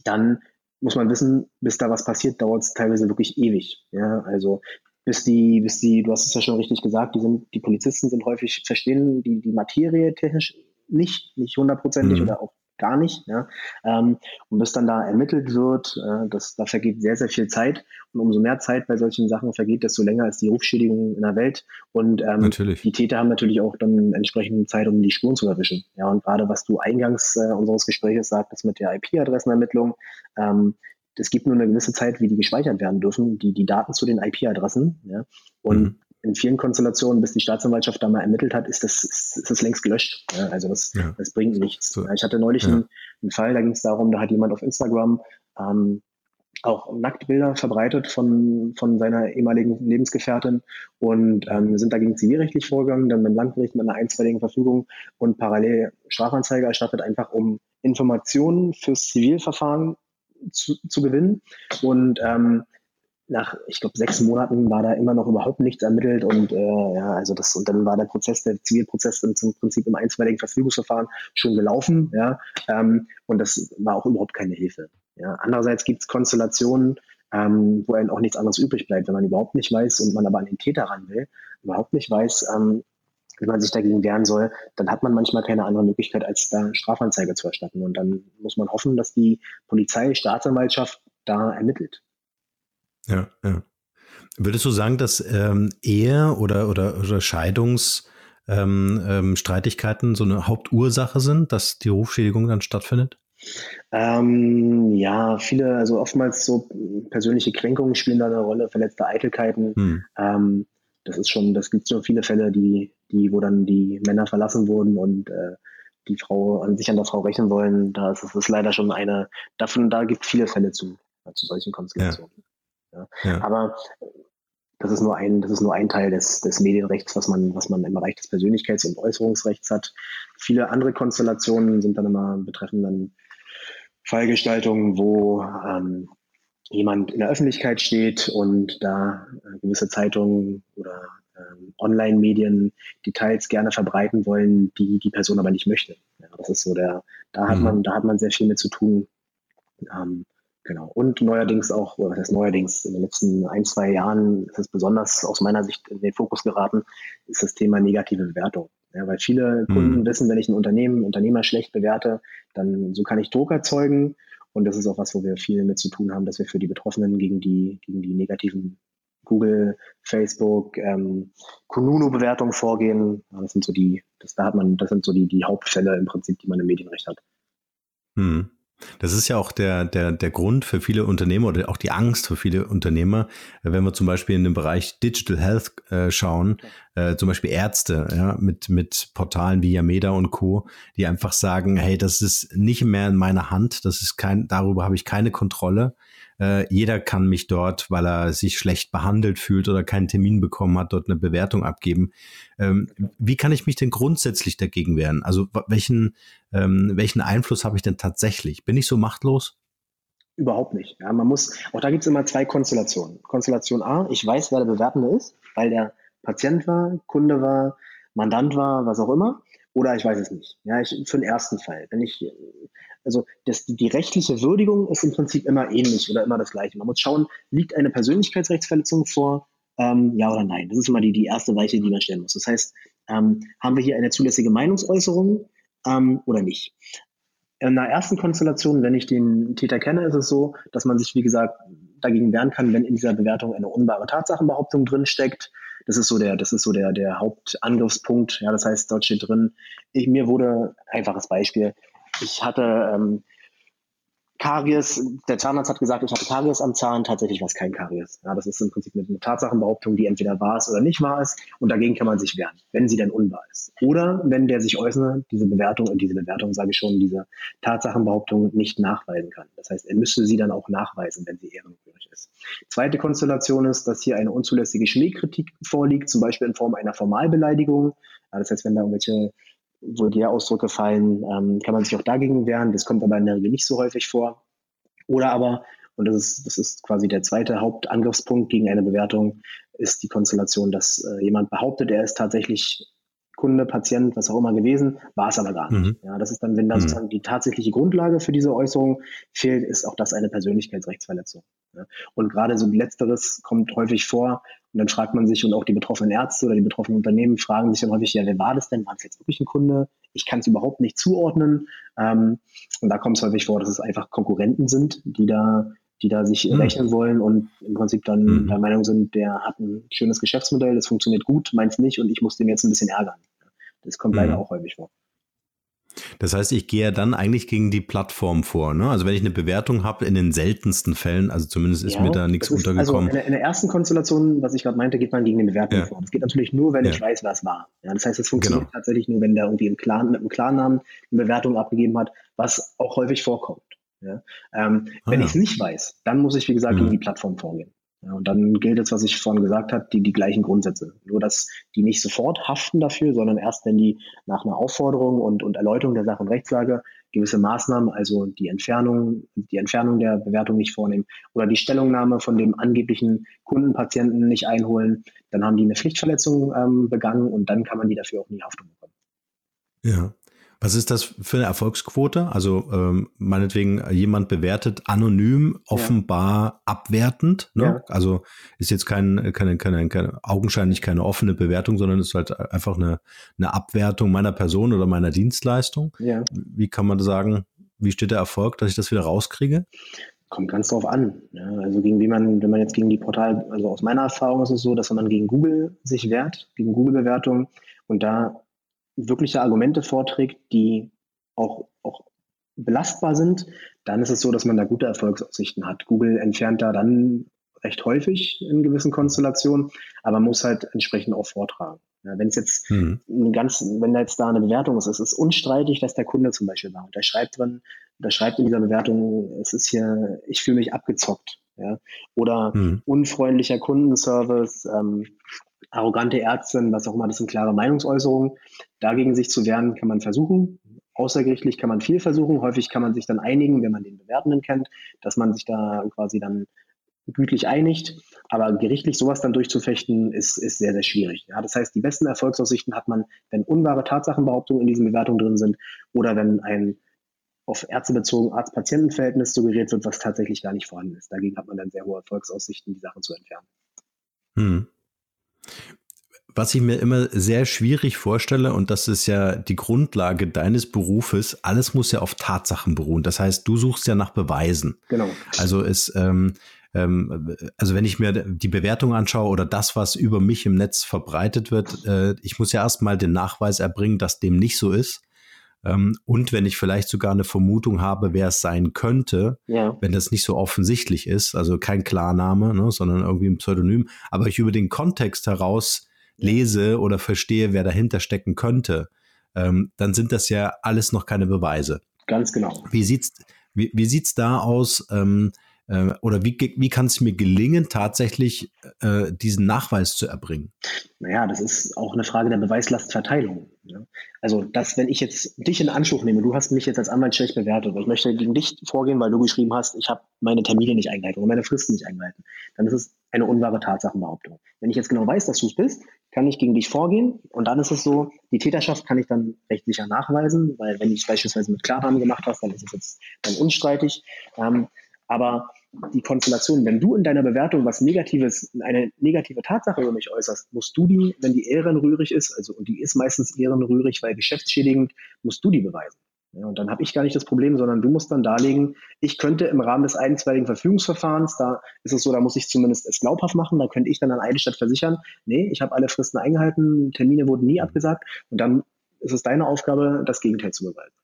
dann muss man wissen, bis da was passiert, dauert es teilweise wirklich ewig. Ja, also bis die, bis die, du hast es ja schon richtig gesagt, die sind, die Polizisten sind häufig verstehen die, die Materie technisch nicht, nicht hundertprozentig mhm. oder auch gar nicht. Ja? Ähm, und bis dann da ermittelt wird, äh, das, da vergeht sehr, sehr viel Zeit. Und umso mehr Zeit bei solchen Sachen vergeht, desto länger ist die Rufschädigung in der Welt. Und ähm, natürlich. die Täter haben natürlich auch dann entsprechend Zeit, um die Spuren zu erwischen. Ja, und gerade was du eingangs äh, unseres Gesprächs sagtest mit der IP-Adressenermittlung, ähm, es gibt nur eine gewisse Zeit, wie die gespeichert werden dürfen, die, die Daten zu den IP-Adressen. Ja? Und mhm in vielen Konstellationen, bis die Staatsanwaltschaft da mal ermittelt hat, ist das, ist, ist das längst gelöscht. Ja, also das, ja. das bringt nichts. So. Ich hatte neulich ja. einen, einen, Fall, da ging es darum, da hat jemand auf Instagram ähm, auch Nacktbilder verbreitet von, von seiner ehemaligen Lebensgefährtin und ähm, sind dagegen zivilrechtlich vorgegangen, dann beim Landgericht mit einer einstweiligen Verfügung und parallel Strafanzeige erstattet, einfach um Informationen fürs Zivilverfahren zu, zu gewinnen. Und ähm, nach, ich glaube, sechs Monaten war da immer noch überhaupt nichts ermittelt und äh, ja, also das und dann war der Prozess, der Zivilprozess dann zum Prinzip im einstweiligen Verfügungsverfahren schon gelaufen, ja, ähm, und das war auch überhaupt keine Hilfe. Ja. Andererseits gibt es Konstellationen, ähm, wo einem auch nichts anderes übrig bleibt, wenn man überhaupt nicht weiß und man aber an den Täter ran will, überhaupt nicht weiß, ähm, wie man sich dagegen wehren soll, dann hat man manchmal keine andere Möglichkeit, als da Strafanzeige zu erstatten. Und dann muss man hoffen, dass die Polizei, Staatsanwaltschaft da ermittelt. Ja, ja. Würdest du sagen, dass ähm, Ehe oder, oder, oder Scheidungsstreitigkeiten ähm, ähm, so eine Hauptursache sind, dass die Rufschädigung dann stattfindet? Ähm, ja, viele, also oftmals so persönliche Kränkungen spielen da eine Rolle, verletzte Eitelkeiten. Hm. Ähm, das ist schon, das gibt schon viele Fälle, die, die, wo dann die Männer verlassen wurden und äh, die Frau an sich an der Frau rechnen wollen. Da ist es leider schon eine, davon, da gibt es viele Fälle zu, zu solchen Konstellationen. Ja. Ja. ja. Aber das ist nur ein, das ist nur ein Teil des, des Medienrechts, was man, was man im Bereich des Persönlichkeits- und Äußerungsrechts hat. Viele andere Konstellationen sind dann immer betreffen dann Fallgestaltungen, wo ähm, jemand in der Öffentlichkeit steht und da äh, gewisse Zeitungen oder ähm, Online-Medien Details gerne verbreiten wollen, die die Person aber nicht möchte. Ja, das ist so der, da hat mhm. man, da hat man sehr viel mit zu tun. Ähm, Genau. Und neuerdings auch, oder was heißt neuerdings, in den letzten ein, zwei Jahren ist es besonders aus meiner Sicht in den Fokus geraten, ist das Thema negative Bewertung. Ja, weil viele mhm. Kunden wissen, wenn ich ein Unternehmen, Unternehmer schlecht bewerte, dann so kann ich Druck erzeugen. Und das ist auch was, wo wir viel mit zu tun haben, dass wir für die Betroffenen gegen die, gegen die negativen Google, Facebook, ähm, Kununu-Bewertungen vorgehen. Das sind so die, das, da hat man, das sind so die, die Hauptfälle im Prinzip, die man im Medienrecht hat. Mhm. Das ist ja auch der, der, der Grund für viele Unternehmer oder auch die Angst für viele Unternehmer, wenn wir zum Beispiel in den Bereich Digital Health äh, schauen, äh, zum Beispiel Ärzte ja, mit, mit Portalen wie Yameda und Co., die einfach sagen, hey, das ist nicht mehr in meiner Hand, das ist kein, darüber habe ich keine Kontrolle. Äh, jeder kann mich dort, weil er sich schlecht behandelt fühlt oder keinen Termin bekommen hat, dort eine Bewertung abgeben. Ähm, wie kann ich mich denn grundsätzlich dagegen wehren? Also welchen, ähm, welchen Einfluss habe ich denn tatsächlich? Bin ich so machtlos? Überhaupt nicht. Ja, man muss, auch da gibt es immer zwei Konstellationen. Konstellation A, ich weiß, wer der Bewertende ist, weil der Patient war, Kunde war, Mandant war, was auch immer. Oder ich weiß es nicht. Ja, ich, für den ersten Fall. Wenn ich, also das, die rechtliche Würdigung ist im Prinzip immer ähnlich oder immer das Gleiche. Man muss schauen, liegt eine Persönlichkeitsrechtsverletzung vor, ähm, ja oder nein. Das ist immer die, die erste Weiche, die man stellen muss. Das heißt, ähm, haben wir hier eine zulässige Meinungsäußerung ähm, oder nicht? In der ersten Konstellation, wenn ich den Täter kenne, ist es so, dass man sich, wie gesagt, dagegen wehren kann, wenn in dieser Bewertung eine unbare Tatsachenbehauptung drinsteckt. Das ist so der, das ist so der, der Hauptangriffspunkt. Ja, das heißt, dort steht drin, ich, mir wurde, einfaches Beispiel, ich hatte ähm, Karies, der Zahnarzt hat gesagt, ich habe Karies am Zahn, tatsächlich war es kein Karies. Ja, das ist im Prinzip eine Tatsachenbehauptung, die entweder wahr ist oder nicht wahr ist und dagegen kann man sich wehren, wenn sie dann unwahr ist. Oder wenn der sich äußere, diese Bewertung, und diese Bewertung sage ich schon, diese Tatsachenbehauptung nicht nachweisen kann. Das heißt, er müsste sie dann auch nachweisen, wenn sie ehrenwürdig ist. Zweite Konstellation ist, dass hier eine unzulässige Schmähkritik vorliegt, zum Beispiel in Form einer Formalbeleidigung. Ja, das heißt, wenn da irgendwelche Vulgärausdrücke fallen, ähm, kann man sich auch dagegen wehren. Das kommt aber in der Regel nicht so häufig vor. Oder aber, und das ist, das ist quasi der zweite Hauptangriffspunkt gegen eine Bewertung, ist die Konstellation, dass äh, jemand behauptet, er ist tatsächlich Kunde, Patient, was auch immer gewesen, war es aber gar nicht. Mhm. Ja, das ist dann, wenn da mhm. sozusagen die tatsächliche Grundlage für diese Äußerung fehlt, ist auch das eine Persönlichkeitsrechtsverletzung. Ja. Und gerade so letzteres kommt häufig vor und dann fragt man sich und auch die betroffenen Ärzte oder die betroffenen Unternehmen fragen sich dann häufig, ja, wer war das denn? War es jetzt wirklich ein Kunde? Ich kann es überhaupt nicht zuordnen. Ähm, und da kommt es häufig vor, dass es einfach Konkurrenten sind, die da die da sich mhm. rechnen wollen und im Prinzip dann mhm. der Meinung sind, der hat ein schönes Geschäftsmodell, das funktioniert gut, meins nicht und ich muss dem jetzt ein bisschen ärgern. Das kommt mhm. leider auch häufig vor. Das heißt, ich gehe ja dann eigentlich gegen die Plattform vor. Ne? Also wenn ich eine Bewertung habe, in den seltensten Fällen, also zumindest ist ja, mir da nichts ist, untergekommen. Also in der, in der, ersten Konstellation, was ich gerade meinte, geht man gegen die Bewertung ja. vor. Das geht natürlich nur, wenn ja. ich weiß, was war. Ja, das heißt, es funktioniert genau. tatsächlich nur, wenn der irgendwie im Clan, mit einem Klarnamen eine Bewertung abgegeben hat, was auch häufig vorkommt. Ja? Ähm, ah, wenn ich es nicht weiß, dann muss ich, wie gesagt, mhm. gegen die Plattform vorgehen. Ja, und dann gilt es, was ich vorhin gesagt habe, die, die gleichen Grundsätze. Nur, dass die nicht sofort haften dafür, sondern erst, wenn die nach einer Aufforderung und, und Erläuterung der Sache und Rechtslage gewisse Maßnahmen, also die Entfernung, die Entfernung der Bewertung nicht vornehmen oder die Stellungnahme von dem angeblichen Kundenpatienten nicht einholen, dann haben die eine Pflichtverletzung ähm, begangen und dann kann man die dafür auch nie Haftung bekommen. Ja, was ist das für eine Erfolgsquote? Also ähm, meinetwegen, jemand bewertet anonym, offenbar ja. abwertend. Ne? Ja. Also ist jetzt kein, keine, keine, keine, augenscheinlich keine offene Bewertung, sondern ist halt einfach eine, eine Abwertung meiner Person oder meiner Dienstleistung. Ja. Wie kann man sagen, wie steht der Erfolg, dass ich das wieder rauskriege? Kommt ganz drauf an. Ja, also gegen wie man, wenn man jetzt gegen die Portal, also aus meiner Erfahrung ist es so, dass wenn man gegen Google sich wehrt, gegen Google-Bewertungen und da wirkliche Argumente vorträgt, die auch, auch belastbar sind, dann ist es so, dass man da gute Erfolgsaussichten hat. Google entfernt da dann recht häufig in gewissen Konstellationen, aber man muss halt entsprechend auch vortragen. Ja, wenn es jetzt mhm. ganz, wenn da jetzt da eine Bewertung ist, es ist unstreitig, dass der Kunde zum Beispiel war und der schreibt drin, der schreibt in dieser Bewertung, es ist hier, ich fühle mich abgezockt, ja, oder mhm. unfreundlicher Kundenservice, ähm, arrogante Ärztin, was auch immer, das sind klare Meinungsäußerungen. Dagegen sich zu wehren, kann man versuchen. Außergerichtlich kann man viel versuchen. Häufig kann man sich dann einigen, wenn man den Bewertenden kennt, dass man sich da quasi dann gütlich einigt. Aber gerichtlich sowas dann durchzufechten, ist, ist sehr, sehr schwierig. Ja, das heißt, die besten Erfolgsaussichten hat man, wenn unwahre Tatsachenbehauptungen in diesen Bewertungen drin sind oder wenn ein auf Ärzte bezogen Arzt-Patienten-Verhältnis suggeriert wird, was tatsächlich gar nicht vorhanden ist. Dagegen hat man dann sehr hohe Erfolgsaussichten, die Sachen zu entfernen. Hm. Was ich mir immer sehr schwierig vorstelle, und das ist ja die Grundlage deines Berufes, alles muss ja auf Tatsachen beruhen. Das heißt, du suchst ja nach Beweisen. Genau. Also es, ähm, ähm, also wenn ich mir die Bewertung anschaue oder das, was über mich im Netz verbreitet wird, äh, ich muss ja erstmal den Nachweis erbringen, dass dem nicht so ist. Ähm, und wenn ich vielleicht sogar eine Vermutung habe, wer es sein könnte, ja. wenn das nicht so offensichtlich ist, also kein Klarname, ne, sondern irgendwie ein Pseudonym, aber ich über den Kontext heraus lese oder verstehe, wer dahinter stecken könnte, ähm, dann sind das ja alles noch keine Beweise. Ganz genau. Wie sieht's, wie, wie sieht's da aus? Ähm, äh, oder wie, wie kann es mir gelingen, tatsächlich äh, diesen Nachweis zu erbringen? Naja, das ist auch eine Frage der Beweislastverteilung. Ja? Also, dass, wenn ich jetzt dich in Anspruch nehme, du hast mich jetzt als Anwalt schlecht bewertet, aber ich möchte gegen dich vorgehen, weil du geschrieben hast, ich habe meine Termine nicht eingehalten oder meine Fristen nicht eingehalten, dann ist es eine unwahre Tatsachenbehauptung. Wenn ich jetzt genau weiß, dass du es bist, kann ich gegen dich vorgehen und dann ist es so, die Täterschaft kann ich dann recht sicher nachweisen, weil wenn ich beispielsweise mit Klarnamen gemacht hast, dann ist es jetzt dann unstreitig. Ähm, aber die Konstellation, wenn du in deiner Bewertung was Negatives, eine negative Tatsache über mich äußerst, musst du die, wenn die ehrenrührig ist, also und die ist meistens ehrenrührig, weil geschäftsschädigend, musst du die beweisen. Ja, und dann habe ich gar nicht das Problem, sondern du musst dann darlegen, ich könnte im Rahmen des einstweiligen Verfügungsverfahrens, da ist es so, da muss ich zumindest es glaubhaft machen, da könnte ich dann an Eidelstadt versichern, nee, ich habe alle Fristen eingehalten, Termine wurden nie abgesagt und dann ist es deine Aufgabe, das Gegenteil zu beweisen.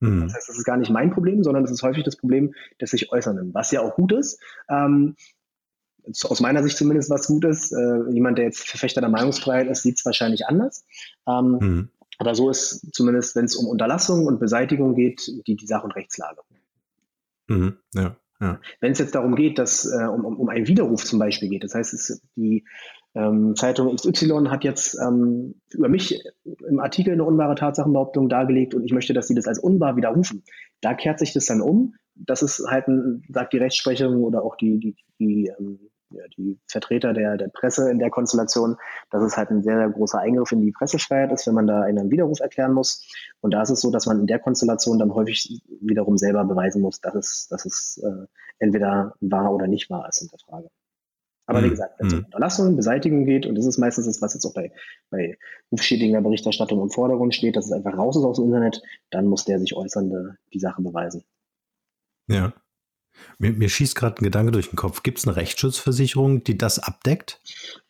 Mhm. Das heißt, das ist gar nicht mein Problem, sondern das ist häufig das Problem des sich Äußernden, was ja auch gut ist. Ähm, aus meiner Sicht zumindest was gut ist. Äh, jemand, der jetzt Verfechter der Meinungsfreiheit ist, sieht es wahrscheinlich anders. Ähm, mhm. Aber so ist zumindest, wenn es um Unterlassung und Beseitigung geht, die, die Sach- und Rechtslage. Mhm. Ja. Ja. Wenn es jetzt darum geht, dass äh, um, um einen Widerruf zum Beispiel geht, das heißt, es, die ähm, Zeitung XY hat jetzt ähm, über mich im Artikel eine unwahre Tatsachenbehauptung dargelegt und ich möchte, dass sie das als unwahr widerrufen. Da kehrt sich das dann um. Das ist halt, ein, sagt die Rechtsprechung oder auch die, die, die, ähm, ja, die Vertreter der, der Presse in der Konstellation, dass es halt ein sehr, sehr großer Eingriff in die Pressefreiheit ist, wenn man da einen Widerruf erklären muss. Und da ist es so, dass man in der Konstellation dann häufig wiederum selber beweisen muss, dass es, dass es äh, entweder wahr oder nicht wahr ist in der Frage. Aber wie mhm. gesagt, wenn es um mhm. Unterlassung, Beseitigung geht, und das ist meistens das, was jetzt auch bei, bei rufschädigender Berichterstattung im Vordergrund steht, dass es einfach raus ist aus dem Internet, dann muss der sich Äußernde die Sache beweisen. Ja. Mir, mir schießt gerade ein Gedanke durch den Kopf. Gibt es eine Rechtsschutzversicherung, die das abdeckt?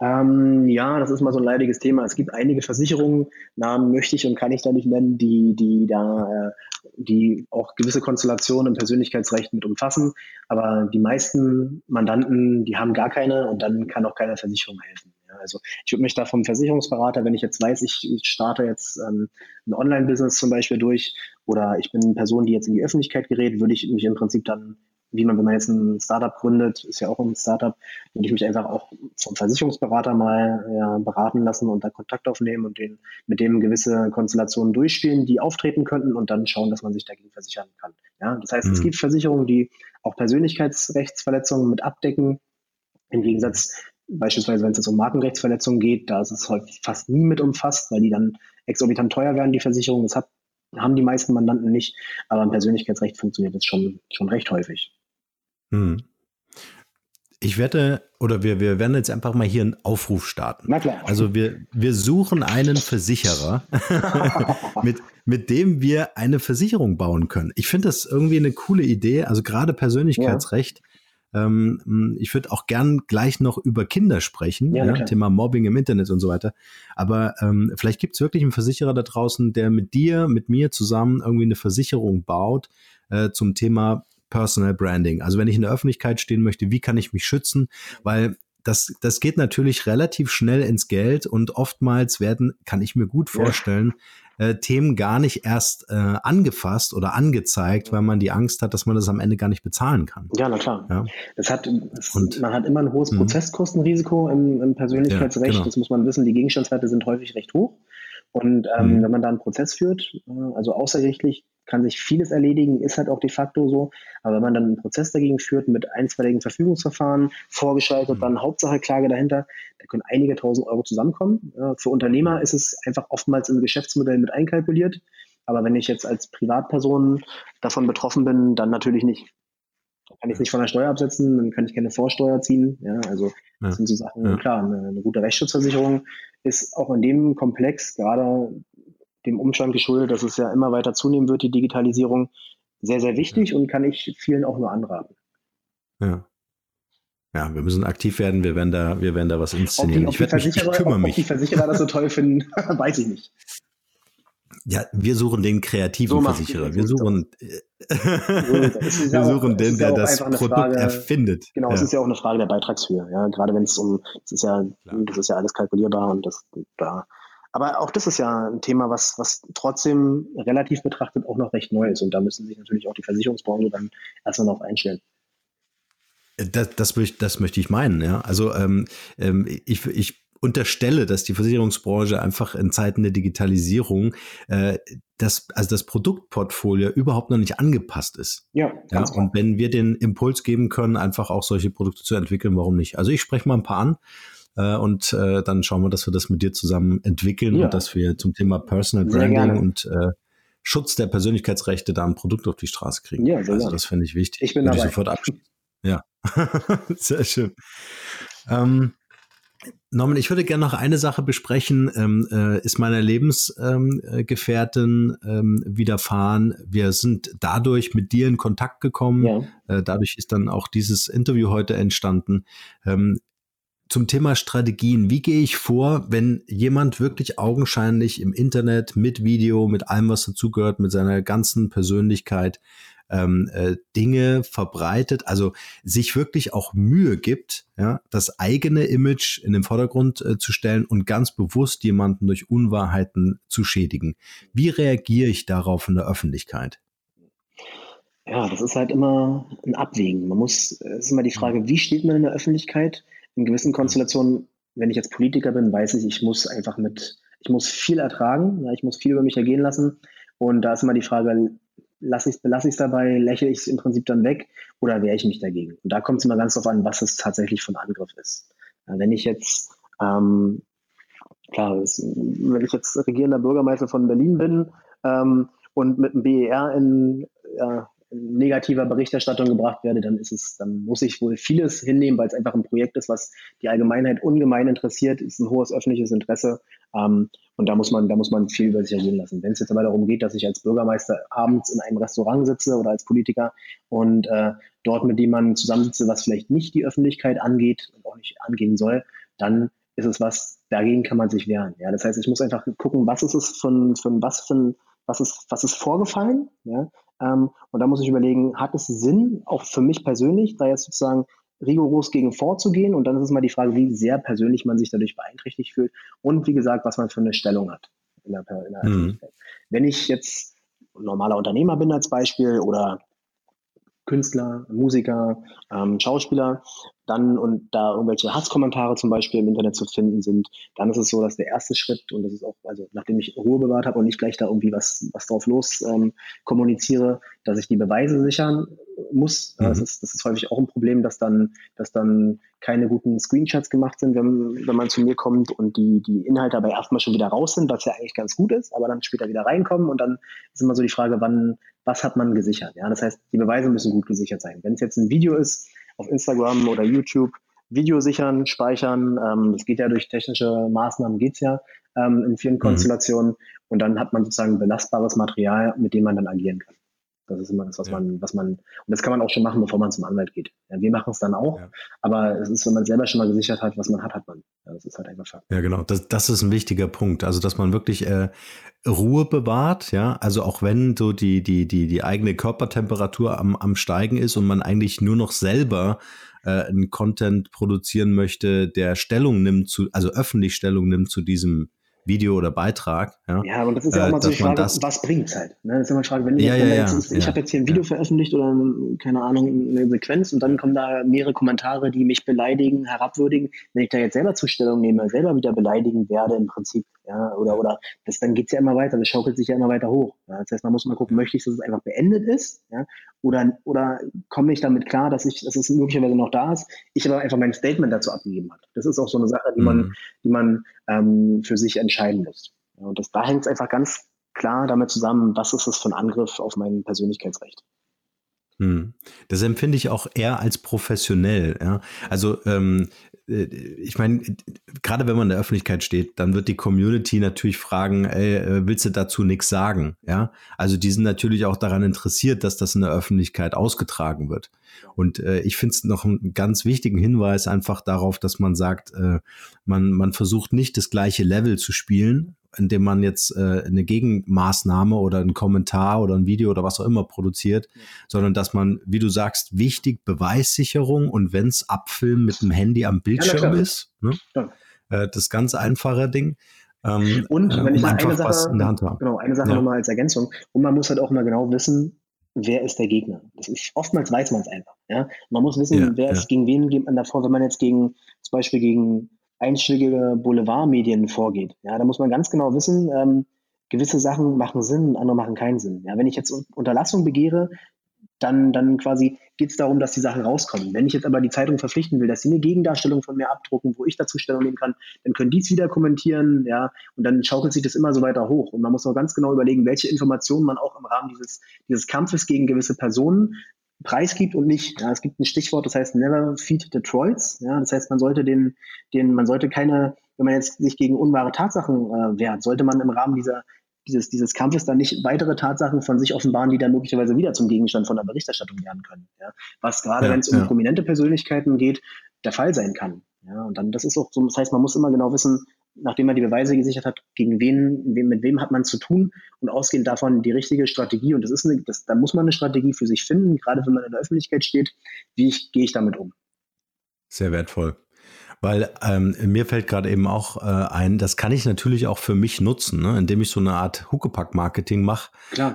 Ähm, ja, das ist mal so ein leidiges Thema. Es gibt einige Versicherungen, Namen möchte ich und kann ich da nicht nennen, die, die da, äh, die auch gewisse Konstellationen im Persönlichkeitsrecht mit umfassen. Aber die meisten Mandanten, die haben gar keine und dann kann auch keine Versicherung helfen. Ja, also ich würde mich da vom Versicherungsberater, wenn ich jetzt weiß, ich, starte jetzt ähm, ein Online-Business zum Beispiel durch oder ich bin eine Person, die jetzt in die Öffentlichkeit gerät, würde ich mich im Prinzip dann wie man, wenn man jetzt ein Startup gründet, ist ja auch ein Startup, würde ich mich einfach auch vom Versicherungsberater mal ja, beraten lassen und da Kontakt aufnehmen und den, mit dem gewisse Konstellationen durchspielen, die auftreten könnten und dann schauen, dass man sich dagegen versichern kann. Ja, das heißt, mhm. es gibt Versicherungen, die auch Persönlichkeitsrechtsverletzungen mit abdecken. Im Gegensatz beispielsweise, wenn es jetzt um Markenrechtsverletzungen geht, da ist es häufig fast nie mit umfasst, weil die dann exorbitant teuer werden, die Versicherung. Das hat haben die meisten Mandanten nicht, aber im Persönlichkeitsrecht funktioniert das schon, schon recht häufig. Hm. Ich werde, oder wir, wir werden jetzt einfach mal hier einen Aufruf starten. Na klar. Also wir, wir suchen einen Versicherer, mit, mit dem wir eine Versicherung bauen können. Ich finde das irgendwie eine coole Idee. Also gerade Persönlichkeitsrecht. Ja. Ähm, ich würde auch gern gleich noch über Kinder sprechen, ja, ja, Thema Mobbing im Internet und so weiter. Aber ähm, vielleicht gibt es wirklich einen Versicherer da draußen, der mit dir, mit mir zusammen irgendwie eine Versicherung baut äh, zum Thema Personal Branding. Also wenn ich in der Öffentlichkeit stehen möchte, wie kann ich mich schützen? Weil das, das geht natürlich relativ schnell ins Geld und oftmals werden, kann ich mir gut vorstellen, ja. äh, Themen gar nicht erst äh, angefasst oder angezeigt, weil man die Angst hat, dass man das am Ende gar nicht bezahlen kann. Ja, na klar. Ja. Es hat, es, und, man hat immer ein hohes mhm. Prozesskostenrisiko im, im Persönlichkeitsrecht. Ja, genau. Das muss man wissen. Die Gegenstandswerte sind häufig recht hoch. Und ähm, mhm. wenn man da einen Prozess führt, äh, also außergerichtlich, kann sich vieles erledigen, ist halt auch de facto so. Aber wenn man dann einen Prozess dagegen führt mit einstweiligen Verfügungsverfahren, vorgeschaltet, mhm. dann Hauptsache Klage dahinter, da können einige tausend Euro zusammenkommen. Für Unternehmer ist es einfach oftmals im Geschäftsmodell mit einkalkuliert. Aber wenn ich jetzt als Privatperson davon betroffen bin, dann natürlich nicht. Da kann ich es nicht von der Steuer absetzen, dann kann ich keine Vorsteuer ziehen. Ja, also das ja. sind so Sachen, ja. klar, eine, eine gute Rechtsschutzversicherung ist auch in dem Komplex gerade dem Umstand geschuldet, dass es ja immer weiter zunehmen wird, die Digitalisierung, sehr, sehr wichtig und kann ich vielen auch nur anraten. Ja. Ja, wir müssen aktiv werden, wir werden da, wir werden da was inszenieren. Ob die, ob ich, mich, ich kümmere ob, mich. Ob die Versicherer das so toll finden, weiß ich nicht. Ja, wir suchen den kreativen so Versicherer. Wir suchen, wir suchen den, der das Produkt Frage, erfindet. Genau, es ist ja auch eine Frage der Beitragshöhe. Ja, gerade wenn es um, es ist ja, Klar. das ist ja alles kalkulierbar und das, da aber auch das ist ja ein Thema, was, was trotzdem relativ betrachtet auch noch recht neu ist. Und da müssen sich natürlich auch die Versicherungsbranche dann erstmal darauf einstellen. Das, das, das möchte ich meinen, ja. Also ähm, ähm, ich, ich unterstelle, dass die Versicherungsbranche einfach in Zeiten der Digitalisierung äh, das, also das Produktportfolio überhaupt noch nicht angepasst ist. Ja, ja und wenn wir den Impuls geben können, einfach auch solche Produkte zu entwickeln, warum nicht? Also ich spreche mal ein paar an äh, und äh, dann schauen wir, dass wir das mit dir zusammen entwickeln ja. und dass wir zum Thema Personal Branding und äh, Schutz der Persönlichkeitsrechte da ein Produkt auf die Straße kriegen. Ja, sehr also gerne. das finde ich wichtig. Ich bin Würde dabei. Ich sofort abschließen. Ja, sehr schön. Ähm, Norman, ich würde gerne noch eine Sache besprechen. Ähm, äh, ist meiner Lebensgefährtin ähm, widerfahren. Wir sind dadurch mit dir in Kontakt gekommen. Ja. Äh, dadurch ist dann auch dieses Interview heute entstanden. Zum Thema Strategien. Wie gehe ich vor, wenn jemand wirklich augenscheinlich im Internet mit Video, mit allem, was dazugehört, mit seiner ganzen Persönlichkeit ähm, äh, Dinge verbreitet, also sich wirklich auch Mühe gibt, ja, das eigene Image in den Vordergrund äh, zu stellen und ganz bewusst jemanden durch Unwahrheiten zu schädigen. Wie reagiere ich darauf in der Öffentlichkeit? Ja, das ist halt immer ein Abwägen. Man muss, es ist immer die Frage, wie steht man in der Öffentlichkeit? In gewissen Konstellationen, wenn ich jetzt Politiker bin, weiß ich, ich muss einfach mit, ich muss viel ertragen, ja, ich muss viel über mich ergehen lassen. Und da ist immer die Frage, lasse ich es belasse ich dabei, lächle ich es im Prinzip dann weg oder wehre ich mich dagegen? Und da kommt es immer ganz darauf an, was es tatsächlich von Angriff ist. wenn ich jetzt, ähm, klar, das, wenn ich jetzt regierender Bürgermeister von Berlin bin ähm, und mit dem BER in, ja, negativer Berichterstattung gebracht werde, dann ist es, dann muss ich wohl vieles hinnehmen, weil es einfach ein Projekt ist, was die Allgemeinheit ungemein interessiert, ist ein hohes öffentliches Interesse. Ähm, und da muss man, da muss man viel über sich ergehen lassen. Wenn es jetzt aber darum geht, dass ich als Bürgermeister abends in einem Restaurant sitze oder als Politiker und äh, dort mit jemandem zusammensitze, was vielleicht nicht die Öffentlichkeit angeht und auch nicht angehen soll, dann ist es was, dagegen kann man sich wehren. Ja, das heißt, ich muss einfach gucken, was ist es von, von was für was ist, was ist vorgefallen, ja, ähm, und da muss ich überlegen, hat es Sinn, auch für mich persönlich, da jetzt sozusagen rigoros gegen vorzugehen? Und dann ist es mal die Frage, wie sehr persönlich man sich dadurch beeinträchtigt fühlt und wie gesagt, was man für eine Stellung hat in der, in der mhm. Wenn ich jetzt normaler Unternehmer bin als Beispiel oder Künstler, Musiker, ähm, Schauspieler, dann und da irgendwelche Hasskommentare zum Beispiel im Internet zu finden sind, dann ist es so, dass der erste Schritt, und das ist auch, also nachdem ich Ruhe bewahrt habe und nicht gleich da irgendwie was, was drauf los ähm, kommuniziere, dass ich die Beweise sichern muss. Mhm. Das, ist, das ist häufig auch ein Problem, dass dann, dass dann keine guten Screenshots gemacht sind, wenn, wenn man zu mir kommt und die, die Inhalte aber erstmal schon wieder raus sind, was ja eigentlich ganz gut ist, aber dann später wieder reinkommen und dann ist immer so die Frage, wann, was hat man gesichert? Ja, das heißt, die Beweise müssen gut gesichert sein. Wenn es jetzt ein Video ist, auf Instagram oder YouTube, Video sichern, speichern, ähm, das geht ja durch technische Maßnahmen, geht's ja ähm, in vielen mhm. Konstellationen und dann hat man sozusagen belastbares Material, mit dem man dann agieren kann. Das ist immer das, was ja. man, was man, und das kann man auch schon machen, bevor man zum Anwalt geht. Ja, wir machen es dann auch, ja. aber es ist, wenn man selber schon mal gesichert hat, was man hat, hat man. Ja, das ist halt einfach Fakt. Ja, genau. Das, das ist ein wichtiger Punkt. Also, dass man wirklich äh, Ruhe bewahrt, ja. Also auch wenn so die, die, die, die eigene Körpertemperatur am, am Steigen ist und man eigentlich nur noch selber äh, einen Content produzieren möchte, der Stellung nimmt zu, also öffentlich Stellung nimmt zu diesem Video oder Beitrag. Ja, ja und das ist ja auch äh, mal so die Frage, was bringt es halt? Ne? Das ist immer die Frage, wenn, ja, ich, wenn ja, jetzt, ich habe jetzt hier ein Video veröffentlicht oder keine Ahnung, eine Sequenz und dann kommen da mehrere Kommentare, die mich beleidigen, herabwürdigen. Wenn ich da jetzt selber Zustellung nehme, selber wieder beleidigen werde im Prinzip, ja, oder, oder das, dann geht's ja immer weiter, das schaukelt sich ja immer weiter hoch. Ja? Das heißt, man muss mal gucken, möchte ich, dass es einfach beendet ist, ja, oder, oder komme ich damit klar, dass ich, dass es möglicherweise noch da ist, ich aber einfach mein Statement dazu abgegeben habe. Das ist auch so eine Sache, die man, mhm. die man ähm, für sich entscheiden muss. Und das, da hängt es einfach ganz klar damit zusammen, was ist es für ein Angriff auf mein Persönlichkeitsrecht. Hm. Das empfinde ich auch eher als professionell. Ja? Also ähm, äh, ich meine, gerade wenn man in der Öffentlichkeit steht, dann wird die Community natürlich fragen, ey, äh, willst du dazu nichts sagen? Ja, also die sind natürlich auch daran interessiert, dass das in der Öffentlichkeit ausgetragen wird. Und äh, ich finde es noch einen ganz wichtigen Hinweis einfach darauf, dass man sagt, äh, man, man versucht nicht das gleiche Level zu spielen, indem man jetzt äh, eine Gegenmaßnahme oder einen Kommentar oder ein Video oder was auch immer produziert, ja. sondern dass man, wie du sagst, wichtig Beweissicherung und wenn es abfilmen mit dem Handy am Bildschirm ja, ist, ne? ja. äh, das ganz einfache Ding. Ähm, und wenn ich um eine Sache, genau, eine Sache nochmal als Ergänzung, und man muss halt auch mal genau wissen, wer ist der Gegner. Ist, oftmals weiß man es einfach. Ja? Man muss wissen, ja, wer ja. ist gegen wen geht man davor, wenn man jetzt gegen, zum Beispiel gegen einschlägige Boulevardmedien vorgeht. Ja, da muss man ganz genau wissen, ähm, gewisse Sachen machen Sinn, andere machen keinen Sinn. Ja, wenn ich jetzt Unterlassung begehre, dann, dann quasi geht es darum, dass die Sachen rauskommen. Wenn ich jetzt aber die Zeitung verpflichten will, dass sie eine Gegendarstellung von mir abdrucken, wo ich dazu Stellung nehmen kann, dann können die es wieder kommentieren, ja, und dann schaukelt sich das immer so weiter hoch. Und man muss auch ganz genau überlegen, welche Informationen man auch im Rahmen dieses, dieses Kampfes gegen gewisse Personen preisgibt und nicht. Ja, es gibt ein Stichwort, das heißt never feed the trolls. Ja, das heißt, man sollte den, den, man sollte keine, wenn man jetzt sich gegen unwahre Tatsachen äh, wehrt, sollte man im Rahmen dieser dieses, dieses Kampfes dann nicht weitere Tatsachen von sich offenbaren, die dann möglicherweise wieder zum Gegenstand von der Berichterstattung werden können. Ja? Was gerade, ja, wenn es um ja. prominente Persönlichkeiten geht, der Fall sein kann. Ja? Und dann, das ist auch so, das heißt, man muss immer genau wissen, nachdem man die Beweise gesichert hat, gegen wen, mit wem hat man zu tun und ausgehend davon die richtige Strategie. Und das ist eine, das, da muss man eine Strategie für sich finden, gerade wenn man in der Öffentlichkeit steht. Wie ich, gehe ich damit um? Sehr wertvoll. Weil ähm, mir fällt gerade eben auch äh, ein, das kann ich natürlich auch für mich nutzen, ne? indem ich so eine Art Huckepack-Marketing mache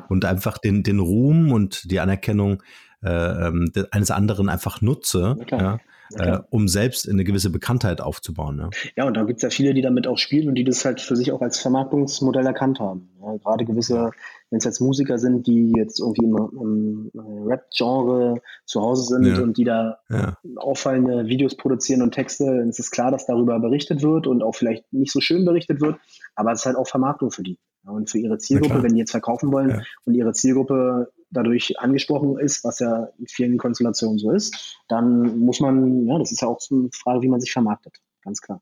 und einfach den, den Ruhm und die Anerkennung äh, ähm, eines anderen einfach nutze. Ja, äh, um selbst eine gewisse Bekanntheit aufzubauen. Ja, ja und da gibt es ja viele, die damit auch spielen und die das halt für sich auch als Vermarktungsmodell erkannt haben. Ja, gerade gewisse, wenn es jetzt Musiker sind, die jetzt irgendwie im, im Rap-Genre zu Hause sind ja. und die da ja. auffallende Videos produzieren und Texte, dann ist es klar, dass darüber berichtet wird und auch vielleicht nicht so schön berichtet wird, aber es ist halt auch Vermarktung für die. und für ihre Zielgruppe, wenn die jetzt verkaufen wollen und ihre Zielgruppe dadurch angesprochen ist, was ja in vielen Konstellationen so ist, dann muss man, ja, das ist ja auch so eine Frage, wie man sich vermarktet, ganz klar.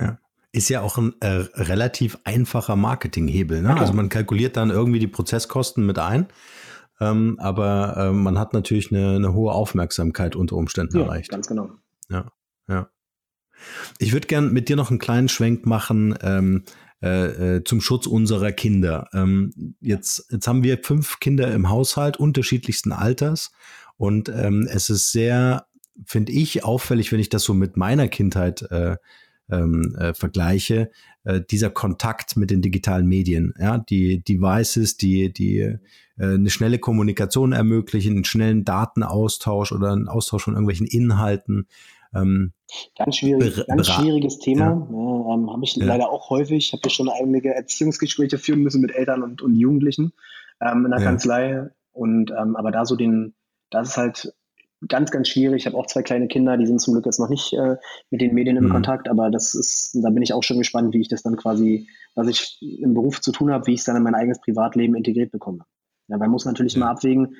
Ja. Ist ja auch ein äh, relativ einfacher Marketinghebel. Ne? Also man kalkuliert dann irgendwie die Prozesskosten mit ein, ähm, aber äh, man hat natürlich eine, eine, hohe Aufmerksamkeit unter Umständen ja, erreicht. Ganz genau. Ja, ja. Ich würde gern mit dir noch einen kleinen Schwenk machen. Ähm, äh, äh, zum Schutz unserer Kinder. Ähm, jetzt, jetzt haben wir fünf Kinder im Haushalt unterschiedlichsten Alters und ähm, es ist sehr, finde ich, auffällig, wenn ich das so mit meiner Kindheit äh, ähm, äh, vergleiche, äh, dieser Kontakt mit den digitalen Medien, ja, die Devices, die, die äh, eine schnelle Kommunikation ermöglichen, einen schnellen Datenaustausch oder einen Austausch von irgendwelchen Inhalten, ähm, ganz, schwierig, ganz schwieriges Thema. Ja. Ja, ähm, habe ich ja. leider auch häufig. Ich habe ja schon einige Erziehungsgespräche führen müssen mit Eltern und, und Jugendlichen ähm, in der Kanzlei. Und ähm, aber da so den, das ist halt ganz, ganz schwierig. Ich habe auch zwei kleine Kinder, die sind zum Glück jetzt noch nicht äh, mit den Medien im mhm. Kontakt, aber das ist, da bin ich auch schon gespannt, wie ich das dann quasi, was ich im Beruf zu tun habe, wie ich es dann in mein eigenes Privatleben integriert bekomme. Ja, man muss natürlich ja. mal abwägen,